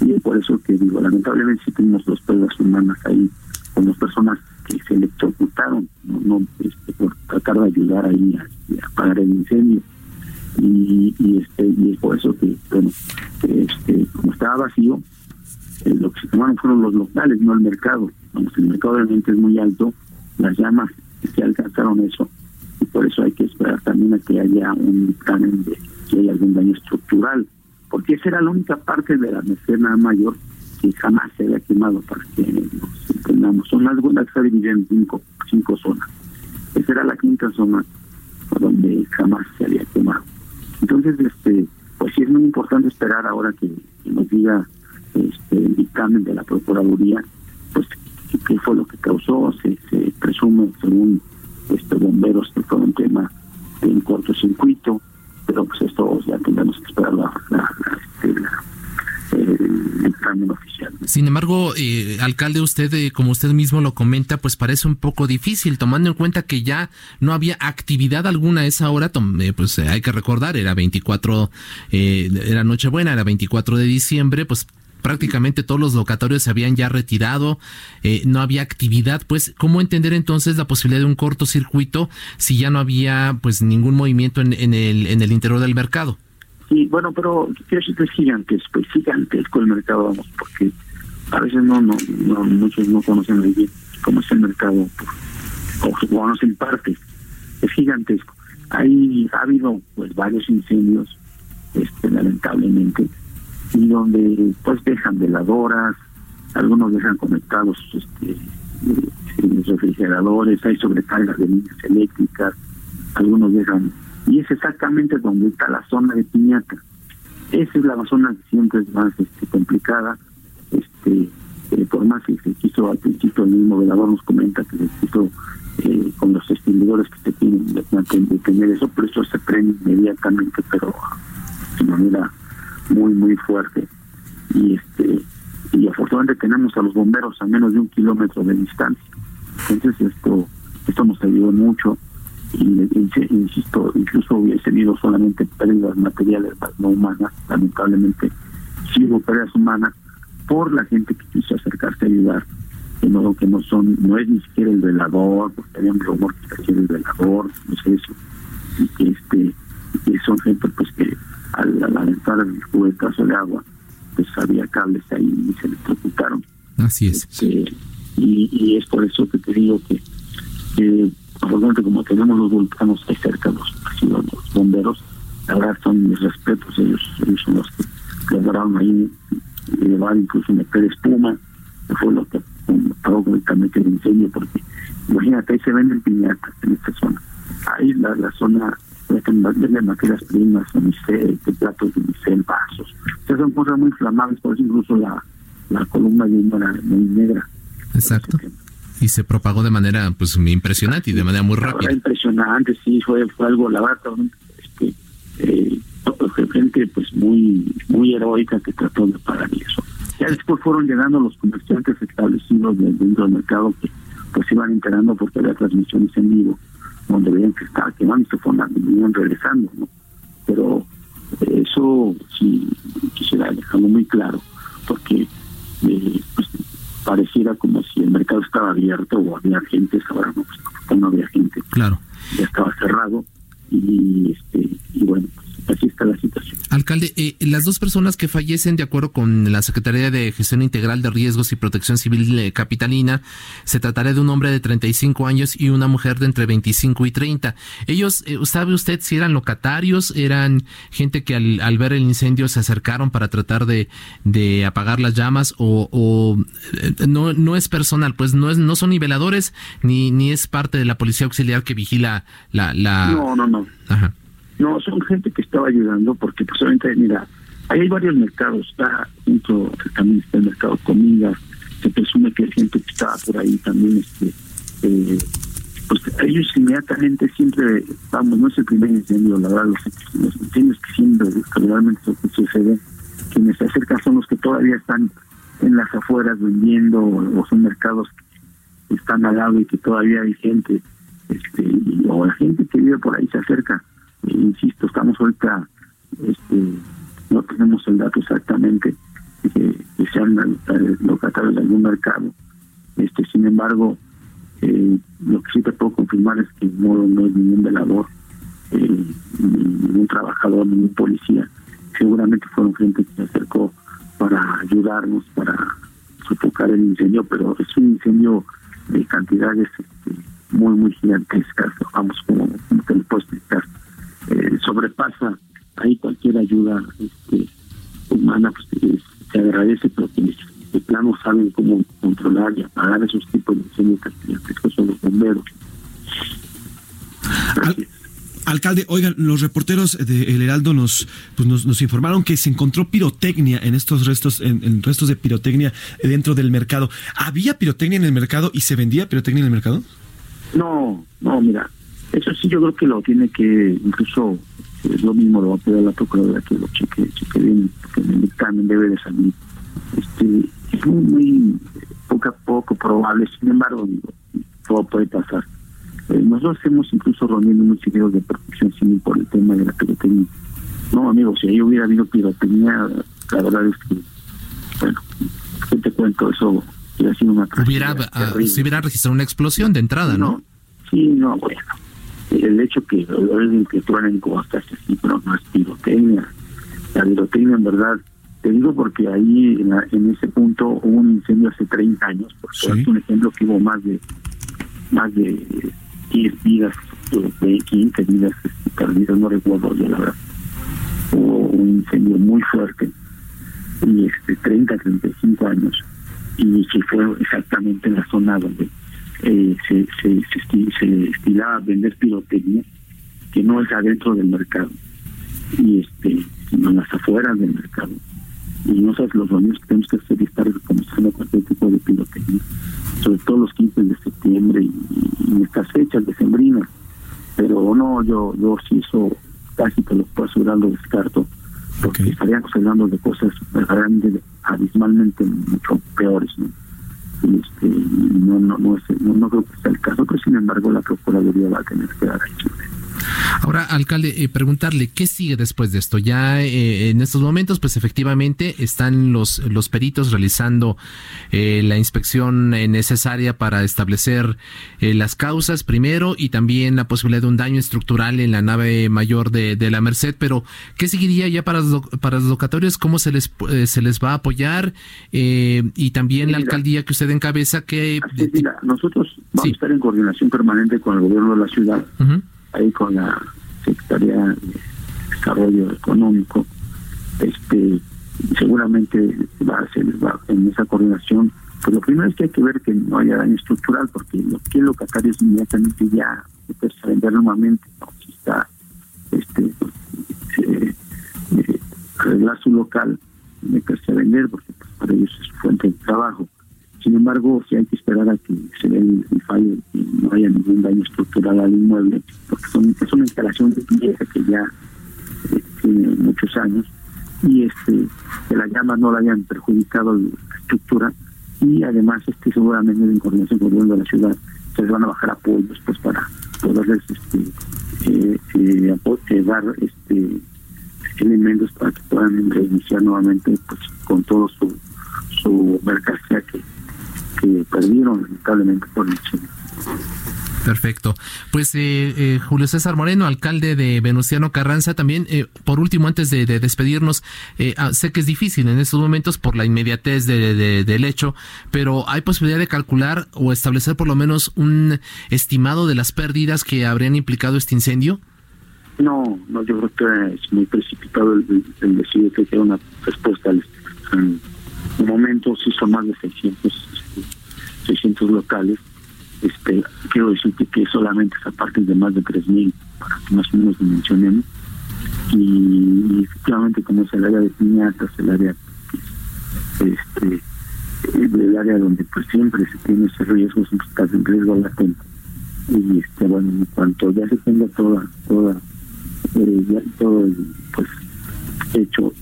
Y es por eso que digo, lamentablemente sí tenemos dos pruebas humanas ahí las personas que se electrocutaron, no, no este, por tratar de ayudar ahí a, apagar el incendio. Y, y, este y es por eso que bueno este como estaba vacío eh, lo que se tomaron fueron los locales no el mercado Cuando el mercado realmente es muy alto las llamas se alcanzaron eso y por eso hay que esperar también a que haya un dictamen de si hay algún daño estructural porque esa era la única parte de la mecena mayor que jamás se había quemado para que nos entendamos. Son las buenas que se dividen en cinco, cinco zonas. Esa era la quinta zona donde jamás se había quemado. Entonces, este, pues sí es muy importante esperar ahora que, nos diga este, el dictamen de la Procuraduría, pues qué fue lo que causó, se, se presume según este bomberos que fue un tema de un cortocircuito, pero pues esto ya tendremos que esperar la, este, dictamen oficial. Sin embargo, eh, alcalde, usted, eh, como usted mismo lo comenta, pues parece un poco difícil, tomando en cuenta que ya no había actividad alguna a esa hora, eh, pues hay que recordar, era 24, era Nochebuena, era 24 de diciembre, pues prácticamente todos los locatorios se habían ya retirado, no había actividad, pues, ¿cómo entender entonces la posibilidad de un cortocircuito si ya no había pues ningún movimiento en, en, el, en el interior del mercado? Sí, bueno, pero quiero decir que es gigantesco, pues gigantesco el mercado, vamos, porque a veces no, no, no muchos no conocen muy bien cómo es el mercado, o conocen parte, es gigantesco. Ahí ha habido pues varios incendios, este lamentablemente, y donde pues dejan veladoras, algunos dejan conectados este eh, refrigeradores, hay sobrecargas de líneas eléctricas, algunos dejan y es exactamente donde está la zona de piñata. Esa es la zona que siempre es más este, complicada, este eh, por más que se quiso al principio el mismo velador nos comenta que se quiso eh, con los extinguidores que se tienen de, tener eso, pero eso se prende inmediatamente, pero de manera muy muy fuerte. Y este y afortunadamente tenemos a los bomberos a menos de un kilómetro de distancia. Entonces esto esto nos ayudó mucho insisto, incluso hubiese tenido solamente pérdidas materiales, no humanas, lamentablemente sí hubo pérdidas humanas por la gente que quiso acercarse a ayudar, de modo que no son, no es ni siquiera el velador, porque había un rumor que era el velador, no sé eso, y que este, y son gente pues que al, al aventar el cubetazo de agua, pues había cables ahí y se electrocutaron. Así es. Este, y, y es por eso que te digo que, que Como tenemos los volcanos ahí cerca, los, los bomberos, la verdad son mis respetos, ellos, ellos son los que lograron ahí llevar, incluso meter espuma, que fue lo que pagó completamente el incendio, porque imagínate, ahí se venden piñatas en esta zona. Ahí la, la zona venden materias primas, unicel, platos de unicel, vasos. O sea, son cosas muy inflamables, por eso incluso la, la columna de humo era muy negra. Exacto y se propagó de manera pues impresionante y de manera muy rápida. Impresionante, sí, fue, fue algo, la verdad, este, eh, gente pues muy muy heroica que trató de parar eso. Ya después fueron llegando los comerciantes establecidos dentro del mercado que pues iban enterando porque había transmisiones en vivo donde veían que estaba quemando y se fueron regresando, ¿no? Pero eso sí quisiera dejarlo muy claro porque eh, pues, pareciera como si el mercado estaba abierto o había gente, ahora no, pues, no había gente. Claro. Ya estaba cerrado y este y bueno, así está la situación. Alcalde, eh, las dos personas que fallecen, de acuerdo con la Secretaría de Gestión Integral de Riesgos y Protección Civil eh, Capitalina, se tratará de un hombre de 35 años y una mujer de entre 25 y 30. Ellos, eh, ¿sabe usted si eran locatarios? ¿Eran gente que al, ver el incendio se acercaron para tratar de, de apagar las llamas? ¿O, no, no es personal? Pues no, es, no son niveladores ni, ni es parte de la policía auxiliar que vigila la... la... No, no, no. Ajá. No, son gente que estaba ayudando porque pues obviamente, mira, ahí hay varios mercados, está junto, también está el mercado comida, se presume que hay gente que estaba por ahí también, este, eh, pues ellos inmediatamente siempre, vamos, no es el primer incendio, la verdad, los, los incendios que siempre, realmente sucede, quienes se acercan son los que todavía están en las afueras vendiendo o son mercados que están al lado y que todavía hay gente este, o la gente que vive por ahí se acerca. Insisto, estamos ahorita, este, no tenemos el dato exactamente que, que sean locatarios de algún mercado. Este, sin embargo, eh, lo que sí te puedo confirmar es que no, no es ningún velador, eh, ningún trabajador, ningún policía. Seguramente fueron gente que se acercó para ayudarnos, para sofocar el incendio, pero es un incendio de cantidades este, muy, muy gigantescas, vamos, como, como te lo puedo explicar. Eh, sobrepasa ahí cualquier ayuda este, humana, pues se agradece, pero quienes de plano saben cómo controlar y apagar esos tipos de incendios que son los bomberos. alcalde, oigan, los reporteros de El Heraldo nos, pues nos, nos, informaron que se encontró pirotecnia en estos restos, en, en, restos de pirotecnia dentro del mercado. ¿Había pirotecnia en el mercado y se vendía pirotecnia en el mercado? No, no, mira, eso sí yo creo que lo tiene que, incluso es lo mismo, lo va a pedir a la procuradora que lo cheque, cheque bien, porque el dictamen debe de salir. Este, es muy, muy poco a poco probable, sin embargo, todo puede pasar. Eh, nosotros hemos incluso reunido unos seguidos de protección civil por el tema de la pirotecnia. No, amigos, si ahí hubiera habido pirotecnia, la verdad es que, bueno, ¿qué te cuento? Eso hubiera sido una hubiera, uh, Se hubiera registrado una explosión de entrada, ¿no? no sí, no, bueno. El hecho que alguien que truenen costas así, pero no es pirotecnia. La pirotecnia, en verdad, te digo porque ahí en, la, en, ese punto hubo un incendio hace 30 años, por sí. es un ejemplo que hubo más de más de 10 vidas, de 15 vidas perdidas, no recuerdo yo la verdad. Hubo un incendio muy fuerte, y este 30, 35 años, y que fue exactamente en la zona donde eh, se, se, se, se, estilaba vender pirotecnia, que no es adentro del mercado, y este sino en las afueras del mercado y no sabes los reuniones que tenemos que hacer y estar reconociendo cualquier tipo de pirotecnia, sobre todo los 15 de septiembre y, y estas fechas decembrinas. Pero no, yo yo sí eso casi te lo puedo asegurar, lo descarto, porque okay. estaríamos hablando de cosas verdaderamente abismalmente mucho peores, ¿no? Este, no, no, no, es, no, no creo que sea el caso, pero sin embargo la Procuraduría va a tener que dar aquí. Ahora, alcalde, eh, preguntarle qué sigue después de esto. Ya eh, en estos momentos, pues efectivamente están los los peritos realizando eh, la inspección necesaria para establecer las causas primero y también la posibilidad de un daño estructural en la nave mayor de, de la Merced. Pero qué seguiría ya para los, para los locatorios, cómo se les se les va a apoyar y también sí, la alcaldía que usted encabeza que Así, mira, nosotros vamos sí. a estar en coordinación permanente con el gobierno de la ciudad. Uh -huh ahí con la Secretaría de Desarrollo Económico, este seguramente va a ser en esa coordinación. Pues lo primero es que hay que ver que no haya daño estructural, porque lo que el locatario es inmediatamente ya meterse a vender nuevamente, si está este eh, arreglar su local, meterse a vender, porque pues, para ellos es su fuente de trabajo. Sin embargo, si hay que esperar a que se dé el, fallo y no haya ningún daño estructural al inmueble, porque son, es una instalación pieza que ya eh, tiene muchos años y este que la llama no la hayan perjudicado la estructura y además este seguramente en coordinación con el gobierno de la ciudad se les van a bajar apoyos pues para poderles este eh, eh, dar este elementos para que puedan reiniciar nuevamente pues con todo su mercancía que que perdieron lamentablemente por el Chile. Perfecto. Pues eh, eh, Julio César Moreno, alcalde de Venustiano Carranza, también, eh, por último, antes de, de despedirnos, ah, sé que es difícil en estos momentos por la inmediatez de, de, del hecho, pero ¿hay posibilidad de calcular o establecer por lo menos un estimado de las pérdidas que habrían implicado este incendio? No, no, yo creo que es muy precipitado el, decir que queda una respuesta al, en un momento sí son más de 600 600 locales. Este, quiero decirte que solamente esa parte de más de 3.000, para que más o menos dimensionemos. Y, y, efectivamente, como es el área de piñatas, el área este el área donde pues siempre se tiene ese riesgo, siempre estás en riesgo latente. Y este bueno, en cuanto ya se tenga toda, toda, eh, ya todo pues hecho,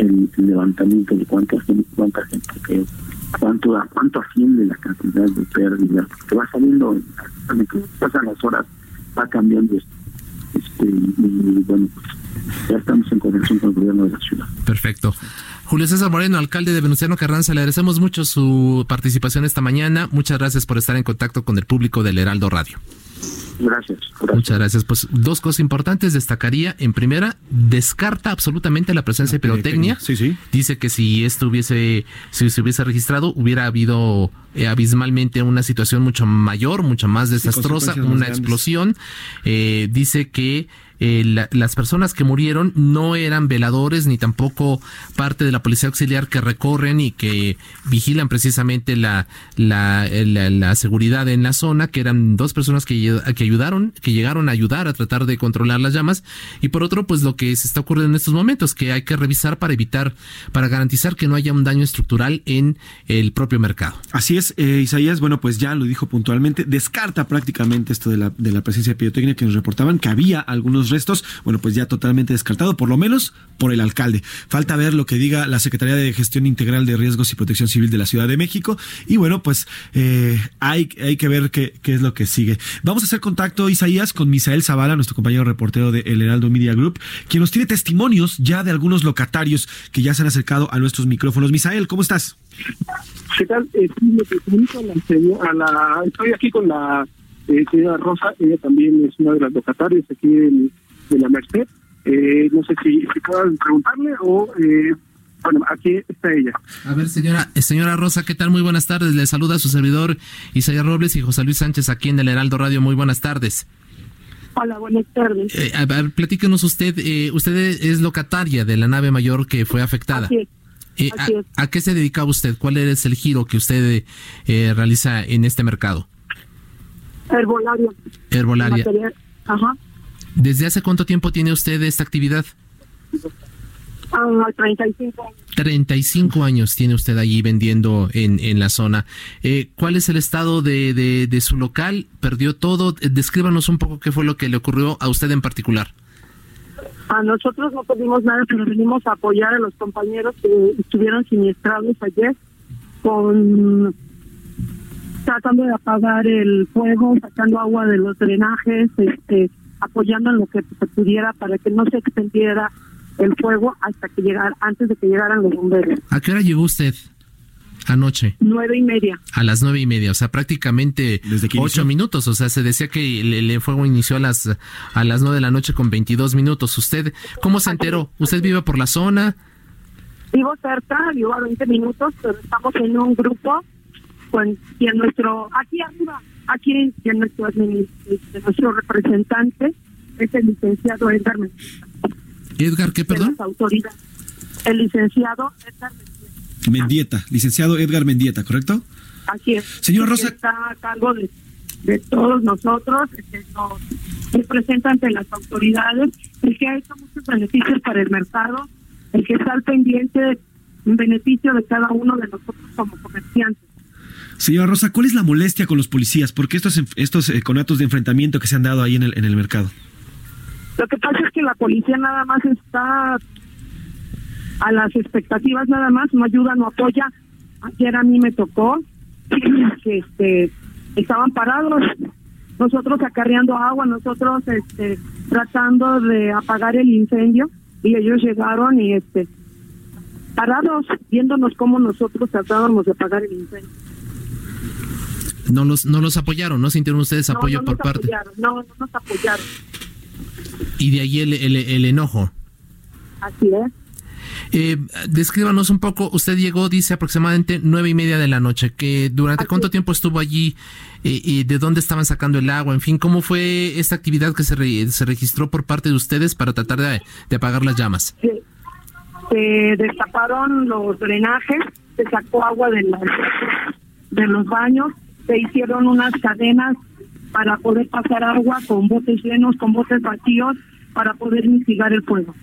el, levantamiento de cuánta gente, cuánta gente que cuánto cuánto asciende la cantidad de pérdidas que va saliendo pasan las horas va cambiando este y, bueno ya estamos en conexión con el gobierno de la ciudad perfecto Julio César Moreno, alcalde de Venustiano Carranza, le agradecemos mucho su participación esta mañana. Muchas gracias por estar en contacto con el público del Heraldo Radio. Gracias, Muchas gracias. Pues dos cosas importantes destacaría. En primera, descarta absolutamente la presencia de pirotecnia. Sí, sí. Dice que si esto hubiese, si se hubiese registrado, hubiera habido eh, abismalmente una situación mucho mayor, mucho más desastrosa, una explosión. Eh, dice que eh, las personas que murieron no eran veladores ni tampoco parte de la policía auxiliar que recorren y que vigilan precisamente la, la, la, seguridad en la zona, que eran dos personas que, que ayudaron, que llegaron a ayudar a tratar de controlar las llamas. Y por otro, pues lo que se está ocurriendo en estos momentos, que hay que revisar para evitar, para garantizar que no haya un daño estructural en el propio mercado. Así es, eh, Isaías, bueno, pues ya lo dijo puntualmente, descarta prácticamente esto de la, de la presencia de pirotecnia que nos reportaban, que había algunos restos, bueno, pues ya totalmente descartado, por lo menos por el alcalde. Falta ver lo que diga la Secretaría de Gestión Integral de Riesgos y Protección Civil de la Ciudad de México. Y bueno, pues eh, hay, hay que ver qué, qué es lo que sigue. Vamos a hacer contacto, Isaías, con Misael Zavala, nuestro compañero reportero de El Heraldo Media Group, quien nos tiene testimonios ya de algunos locatarios que ya se han acercado a nuestros micrófonos. Misael, ¿cómo estás? ¿Qué tal? Eh, a la, estoy aquí con la eh, señora Rosa, ella también es una de las locatarias aquí en de la Merced. Eh, no sé si, si puedan preguntarle o... Eh, bueno, aquí está ella. A ver, señora, eh, señora Rosa, ¿qué tal? Muy buenas tardes. Le saluda a su servidor Isaías Robles y José Luis Sánchez aquí en el Heraldo Radio. Muy buenas tardes. Hola, buenas tardes. Eh, a ver, platíquenos usted. Eh, usted es locataria de la nave mayor que fue afectada. Así es. a, qué se dedicaba usted? ¿Cuál es el giro que usted realiza en este mercado? Herbolaria. Herbolaria. Ajá. ¿Desde hace cuánto tiempo tiene usted esta actividad? Ah, 35 años. 35 años tiene usted allí vendiendo en, en la zona. Eh, ¿Cuál es el estado de, de, su local? ¿Perdió todo? Eh, descríbanos un poco qué fue lo que le ocurrió a usted en particular. A nosotros no perdimos nada, pero venimos a apoyar a los compañeros que estuvieron siniestrados ayer con tratando de apagar el fuego, sacando agua de los drenajes, este apoyando en lo que se pudiera para que no se extendiera el fuego hasta que llegara, antes de que llegaran los bomberos. ¿A qué hora llegó usted? Anoche. Nueve y media. A las nueve y media, o sea, prácticamente ocho minutos. O sea, se decía que el, fuego inició a las a las nueve de la noche con veintidós minutos. ¿Usted cómo se enteró? ¿Usted vive por la zona? Vivo cerca, vivo a veinte minutos, pero estamos en un grupo y en nuestro aquí arriba Aquí ya nuestro, nuestro representante es el licenciado Edgar Mendieta. ¿Edgar qué, perdón? El licenciado Edgar Mendieta. Mendieta, licenciado Edgar Mendieta, ¿correcto? Así es. Señor Rosa. Está a cargo de, de todos nosotros, que nos representa ante las autoridades, el que ha hecho muchos beneficios para el mercado, el que está al pendiente en beneficio de cada uno de nosotros como comerciantes. Señora Rosa, ¿cuál es la molestia con los policías? ¿Por qué estos, estos eh, conatos de enfrentamiento que se han dado ahí en el, en el mercado? Lo que pasa es que la policía nada más está a las expectativas nada más, no ayuda, no apoya. Ayer a mí me tocó que este estaban parados, nosotros acarreando agua, nosotros este tratando de apagar el incendio y ellos llegaron y este parados viéndonos cómo nosotros tratábamos de apagar el incendio no los no los apoyaron, ¿no sintieron ustedes apoyo por parte? no, no nos apoyaron. Y de ahí el, el, enojo. Así es. Eh, descríbanos un poco, usted llegó, dice aproximadamente nueve y media de la noche, que durante cuánto tiempo estuvo allí eh, y de dónde estaban sacando el agua, en fin, cómo fue esta actividad que se, se registró por parte de ustedes para tratar de, apagar las llamas. Sí. Se destaparon los drenajes, se sacó agua de, de los baños, se hicieron unas cadenas para poder pasar agua con botes llenos, con botes vacíos, para poder mitigar el fuego.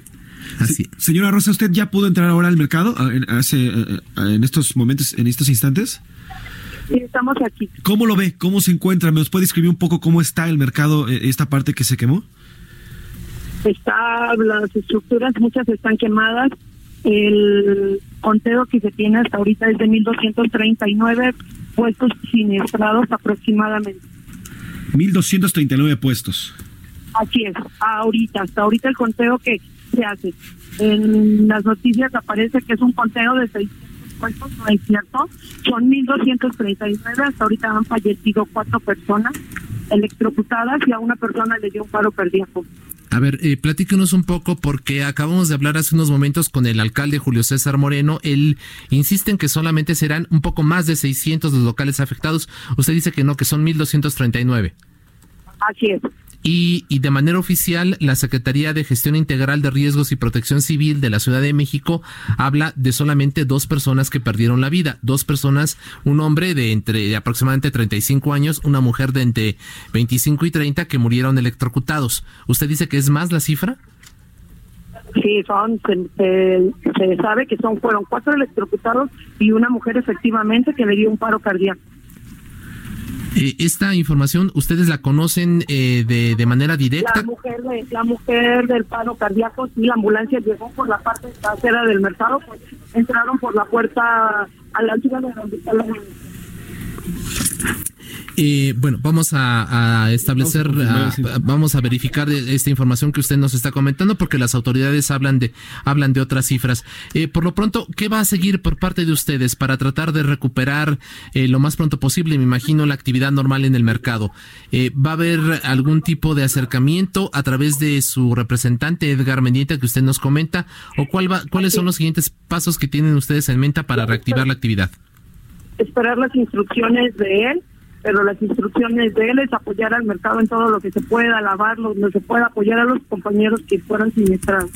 Así. Señora Rosa, ¿usted ya pudo entrar ahora al mercado en, hace, en estos momentos, en estos instantes? Sí, estamos aquí. ¿Cómo lo ve? ¿Cómo se encuentra? ¿Me puede describir un poco cómo está el mercado, eh, esta parte que se quemó? Está, las estructuras, muchas están quemadas, El conteo que se tiene hasta ahorita es de 1.239 puestos siniestrados aproximadamente. 1.239 puestos. Así es, ahorita, hasta ahorita el conteo que se hace. En las noticias aparece que es un conteo de 600 puestos, no es cierto. Son 1.239, hasta ahorita han fallecido cuatro personas electrocutadas y a una persona le dio un paro cardíaco. A ver, eh, platíquenos un poco porque acabamos de hablar hace unos momentos con el alcalde Julio César Moreno. Él insiste en que solamente serán un poco más de 600 los locales afectados. Usted dice que no, que son 1.239. Así es. Y, y, de manera oficial, la Secretaría de Gestión Integral de Riesgos y Protección Civil de la Ciudad de México habla de solamente dos personas que perdieron la vida. Dos personas, un hombre de entre de aproximadamente 35 años, una mujer de entre 25 y 30 que murieron electrocutados. ¿Usted dice que es más la cifra? Sí, son, se, se sabe que son fueron cuatro electrocutados y una mujer efectivamente que le dio un paro cardíaco. Eh, esta información, ¿ustedes la conocen eh, de, de, manera directa? La mujer, de, la mujer del paro cardíaco, sí, la ambulancia llegó por la parte trasera del mercado, pues, entraron por la puerta a la altura de donde está la eh, bueno, vamos a, a establecer, a, vamos a verificar esta información que usted nos está comentando, porque las autoridades hablan de hablan de otras cifras. Eh, por lo pronto, ¿qué va a seguir por parte de ustedes para tratar de recuperar eh, lo más pronto posible? Me imagino la actividad normal en el mercado. Eh, ¿Va a haber algún tipo de acercamiento a través de su representante Edgar Mendieta que usted nos comenta, o cuál va, cuáles son los siguientes pasos que tienen ustedes en mente para reactivar la actividad? Esperar las instrucciones de él pero las instrucciones de él es apoyar al mercado en todo lo que se pueda, lavarlo, donde se pueda apoyar a los compañeros que fueran siniestrados.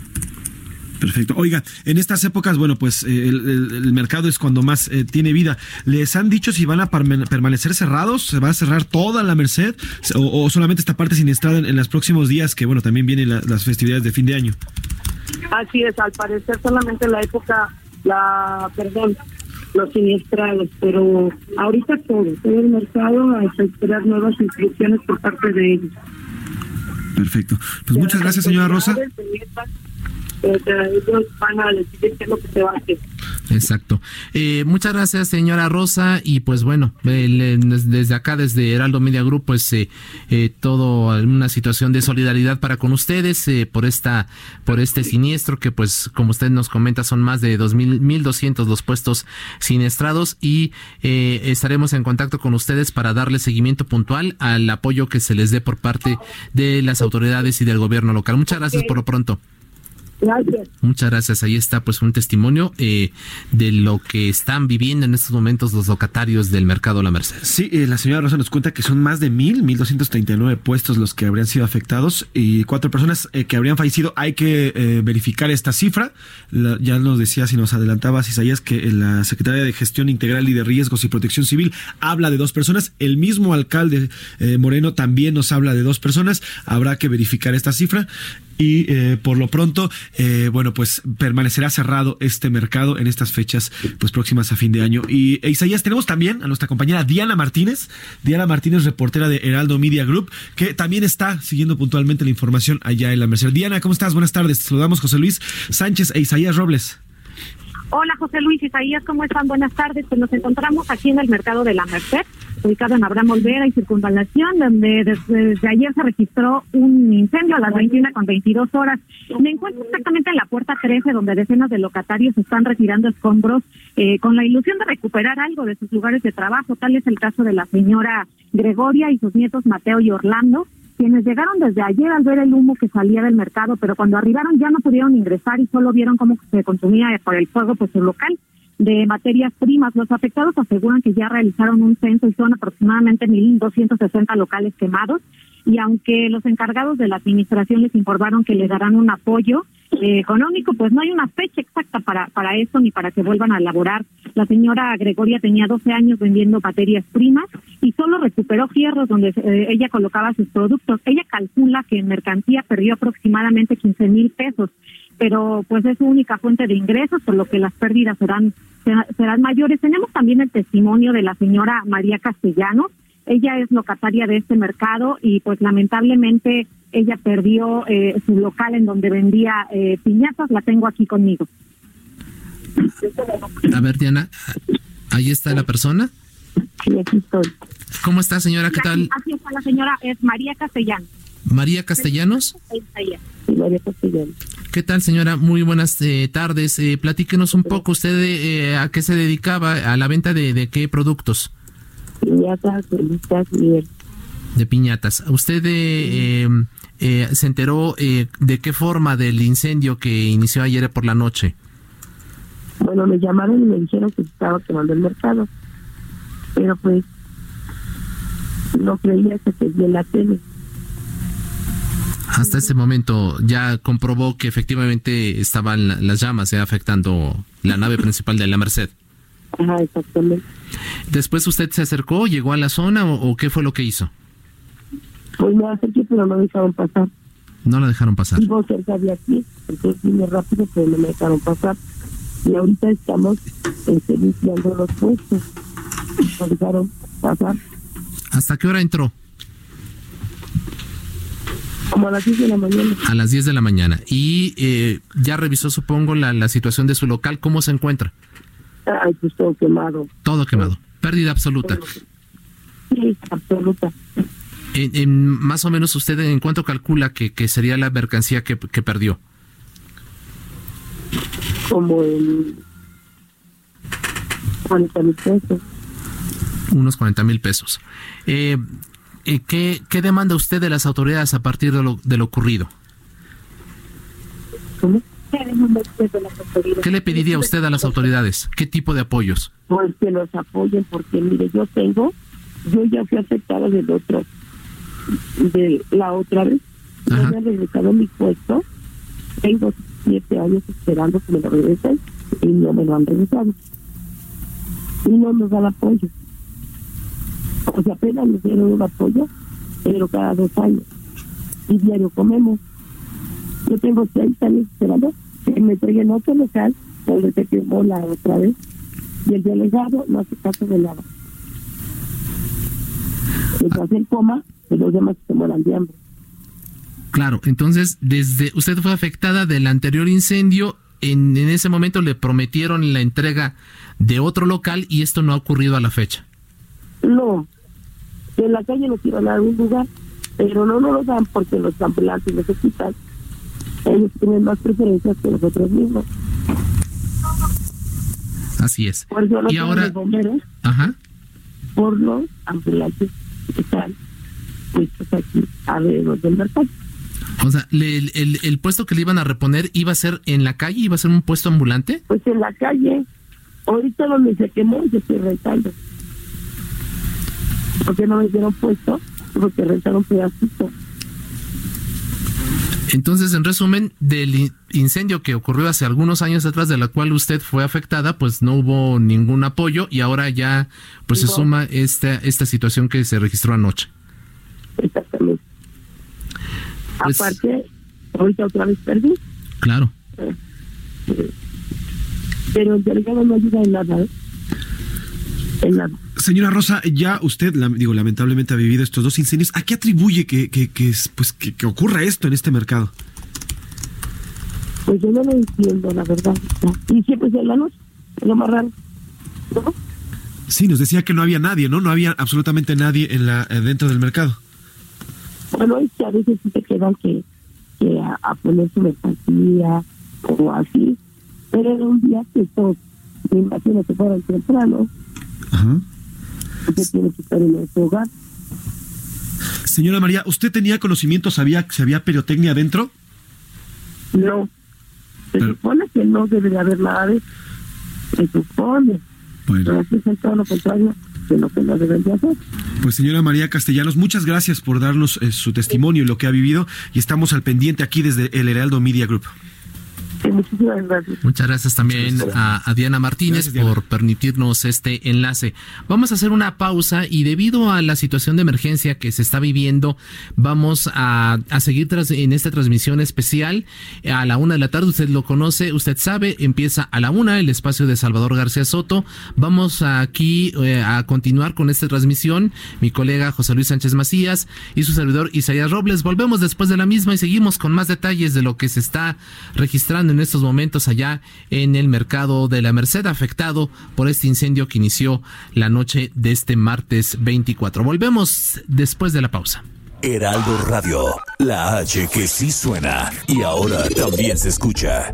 Perfecto. Oiga, en estas épocas, bueno, pues eh, el, el, el, mercado es cuando más eh, tiene vida. ¿Les han dicho si van a permanecer cerrados? ¿Se va a cerrar toda la Merced? ¿O, o solamente esta parte siniestrada en, en, los próximos días, que bueno, también vienen la, las festividades de fin de año? Así es, al parecer solamente la época, la, perdón, los siniestrados, pero ahorita todo, todo el mercado a esperar nuevas instrucciones por parte de ellos. Perfecto. Pues muchas gracias, señora Rosa. Ellos van a decidir qué es lo que se va a hacer. Exacto. Eh, muchas gracias, señora Rosa. Y pues bueno, eh, desde acá, desde Heraldo Media Group, pues eh, eh, todo una situación de solidaridad para con ustedes eh, por esta, por este siniestro que, pues, como usted nos comenta, son más de dos mil, mil doscientos los puestos siniestrados y eh, estaremos en contacto con ustedes para darle seguimiento puntual al apoyo que se les dé por parte de las autoridades y del gobierno local. Muchas gracias por lo pronto. Gracias. Muchas gracias. Ahí está pues un testimonio eh, de lo que están viviendo en estos momentos los locatarios del mercado La Merced. Sí, eh, la señora Rosa nos cuenta que son más de mil, mil doscientos treinta y nueve puestos los que habrían sido afectados y cuatro personas eh, que habrían fallecido. Hay que eh, verificar esta cifra. La, ya nos decía, si nos adelantabas, Isaías, que la Secretaría de Gestión Integral y de Riesgos y Protección Civil habla de dos personas. El mismo alcalde eh, Moreno también nos habla de dos personas. Habrá que verificar esta cifra y eh, por lo pronto, eh, bueno, pues permanecerá cerrado este mercado en estas fechas pues próximas a fin de año. Y e Isaías, tenemos también a nuestra compañera Diana Martínez, Diana Martínez, reportera de Heraldo Media Group, que también está siguiendo puntualmente la información allá en la Merced. Diana, ¿cómo estás? Buenas tardes. Te saludamos José Luis Sánchez e Isaías Robles. Hola José Luis Isaías, ¿cómo están? Buenas tardes. Pues nos encontramos aquí en el mercado de la Merced, ubicado en Abraham Olvera y Circunvalación, donde desde, ayer se registró un incendio a las 21 con 22 horas. Me encuentro exactamente en la puerta 13, donde decenas de locatarios están retirando escombros eh, con la ilusión de recuperar algo de sus lugares de trabajo. Tal es el caso de la señora Gregoria y sus nietos Mateo y Orlando quienes llegaron desde ayer al ver el humo que salía del mercado, pero cuando arribaron ya no pudieron ingresar y solo vieron cómo se consumía por el fuego pues su local de materias primas. Los afectados aseguran que ya realizaron un censo y son aproximadamente 1.260 locales quemados. Y aunque los encargados de la administración les informaron que les darán un apoyo eh, económico, pues no hay una fecha exacta para, para eso ni para que vuelvan a elaborar. La señora Gregoria tenía 12 años vendiendo materias primas y solo recuperó fierros donde eh, ella colocaba sus productos. Ella calcula que en mercancía perdió aproximadamente 15 mil pesos pero pues es su única fuente de ingresos, por lo que las pérdidas serán, serán mayores. Tenemos también el testimonio de la señora María Castellanos. Ella es locataria de este mercado y pues lamentablemente ella perdió eh, su local en donde vendía eh, piñatas. La tengo aquí conmigo. A ver, Diana, ahí está la persona. Sí, aquí estoy. ¿Cómo está, señora? ¿Qué tal? Aquí está la señora, es María Castellano. María Castellanos. María Castellano. ¿Qué tal, señora? Muy buenas eh, tardes. Eh, platíquenos un poco, ¿usted eh, a qué se dedicaba? ¿A la venta de, de qué productos? Piñatas, listas, miel. De piñatas. ¿Usted eh, eh, se enteró eh, de qué forma del incendio que inició ayer por la noche? Bueno, me llamaron y me dijeron que se estaba quemando el mercado. Pero pues no creía que vi en la tele. Hasta ese momento ya comprobó que efectivamente estaban la- las llamas eh, afectando la nave principal de la Merced. Ajá, exactamente. Después usted se acercó, llegó a la zona o, o qué fue lo que hizo? Pues me acerqué, pero no me dejaron pasar. No la dejaron pasar. Vivo cerca de aquí, entonces vine rápido, pero no me dejaron pasar. Y ahorita estamos este, limpiando los puestos. No dejaron pasar. ¿Hasta qué hora entró? Como a las 10 de la mañana. A las 10 de la mañana. Y eh, ya revisó, supongo, la, la situación de su local. ¿Cómo se encuentra? Ay, pues todo quemado. Todo quemado. Pérdida absoluta. Sí, absoluta. En, en más o menos usted en cuánto calcula que, que sería la mercancía que, que perdió. Como en 40 mil pesos. Unos 40 mil pesos. Eh, eh, ¿qué, ¿Qué demanda usted de las autoridades a partir de lo, de lo ocurrido? ¿Cómo? ¿Qué le pediría usted a las autoridades? ¿Qué tipo de apoyos? Pues que nos apoyen, porque mire, yo tengo, yo ya fui afectada del otro, de la otra vez. No Ajá. me han regresado mi puesto. Tengo siete años esperando que me lo regresen y no me lo han regresado. Y no nos dan apoyo. O sea, apenas nos dieron un apoyo, pero cada dos años. Y diario comemos. Yo tengo seis años esperando que me entreguen otro local donde se quemó la otra vez. Y el delegado no hace caso de nada. Mientras él coma, y los demás se mueran de hambre. Claro, entonces, desde usted fue afectada del anterior incendio, en, en ese momento le prometieron la entrega de otro local y esto no ha ocurrido a la fecha. No, en la calle nos iban a dar un lugar, pero no nos lo dan porque los ambulantes quitan. Ellos tienen más preferencias que nosotros mismos. Así es. Por eso Y ahora, los bomberos ajá, por los ambulantes que están puestos aquí alrededor del mercado. o sea, le- el, el- el puesto que le iban a reponer iba a ser en la calle, iba a ser un puesto ambulante. Pues en la calle, ahorita donde se quemó, yo estoy rentando. Porque no me dieron puesto, porque rentaron pedacito. Entonces, en resumen, del in- incendio que ocurrió hace algunos años atrás, de la cual usted fue afectada, pues no hubo ningún apoyo y ahora ya pues se suma esta, esta situación que se registró anoche. Exactamente. Pues- Aparte, ahorita otra vez perdí, Claro. pero el delegado no ayuda en nada, ¿eh? En. Señora Rosa, ya usted, la- digo, lamentablemente ha vivido estos dos incendios. ¿A qué atribuye que, que, que, es- pues, que, que ocurra esto en este mercado? Pues yo no lo entiendo, la verdad. Y siempre es en la noche, lo más raro. ¿No? Sí, nos decía que no había nadie, ¿no? No había absolutamente nadie en la, eh, dentro del mercado. Bueno, es que a veces sí te quedan que, que a, a poner su mercancía o así. Pero era un día que todos, me imagino que fueron temprano, Ajá. que tiene que estar en su hogar. Señora María, ¿usted tenía conocimiento, sabía que se había pirotecnia adentro? No. Se Pero- supone que no debe de haber nada de. Se supone. Pero aquí es todo lo contrario de lo que no deben de hacer. Pues señora María Castellanos, muchas gracias por darnos eh, su testimonio y lo que ha vivido y estamos al pendiente aquí desde el Heraldo Media Group. Sí, muchísimas gracias. Muchas gracias también a, a Diana Martínez Gracias, Diana. por permitirnos este enlace. Vamos a hacer una pausa y debido a la situación de emergencia que se está viviendo, vamos a, a seguir tras, en esta transmisión especial a la una de la tarde. Usted lo conoce, usted sabe, empieza a la una el espacio de Salvador García Soto. Vamos aquí eh, a continuar con esta transmisión. Mi colega José Luis Sánchez Macías y su servidor Isaías Robles. Volvemos después de la misma y seguimos con más detalles de lo que se está registrando en estos momentos allá en el mercado de la Merced, afectado por este incendio que inició la noche de este martes 24. Volvemos después de la pausa. Heraldo Radio, la H que sí suena y ahora también se escucha.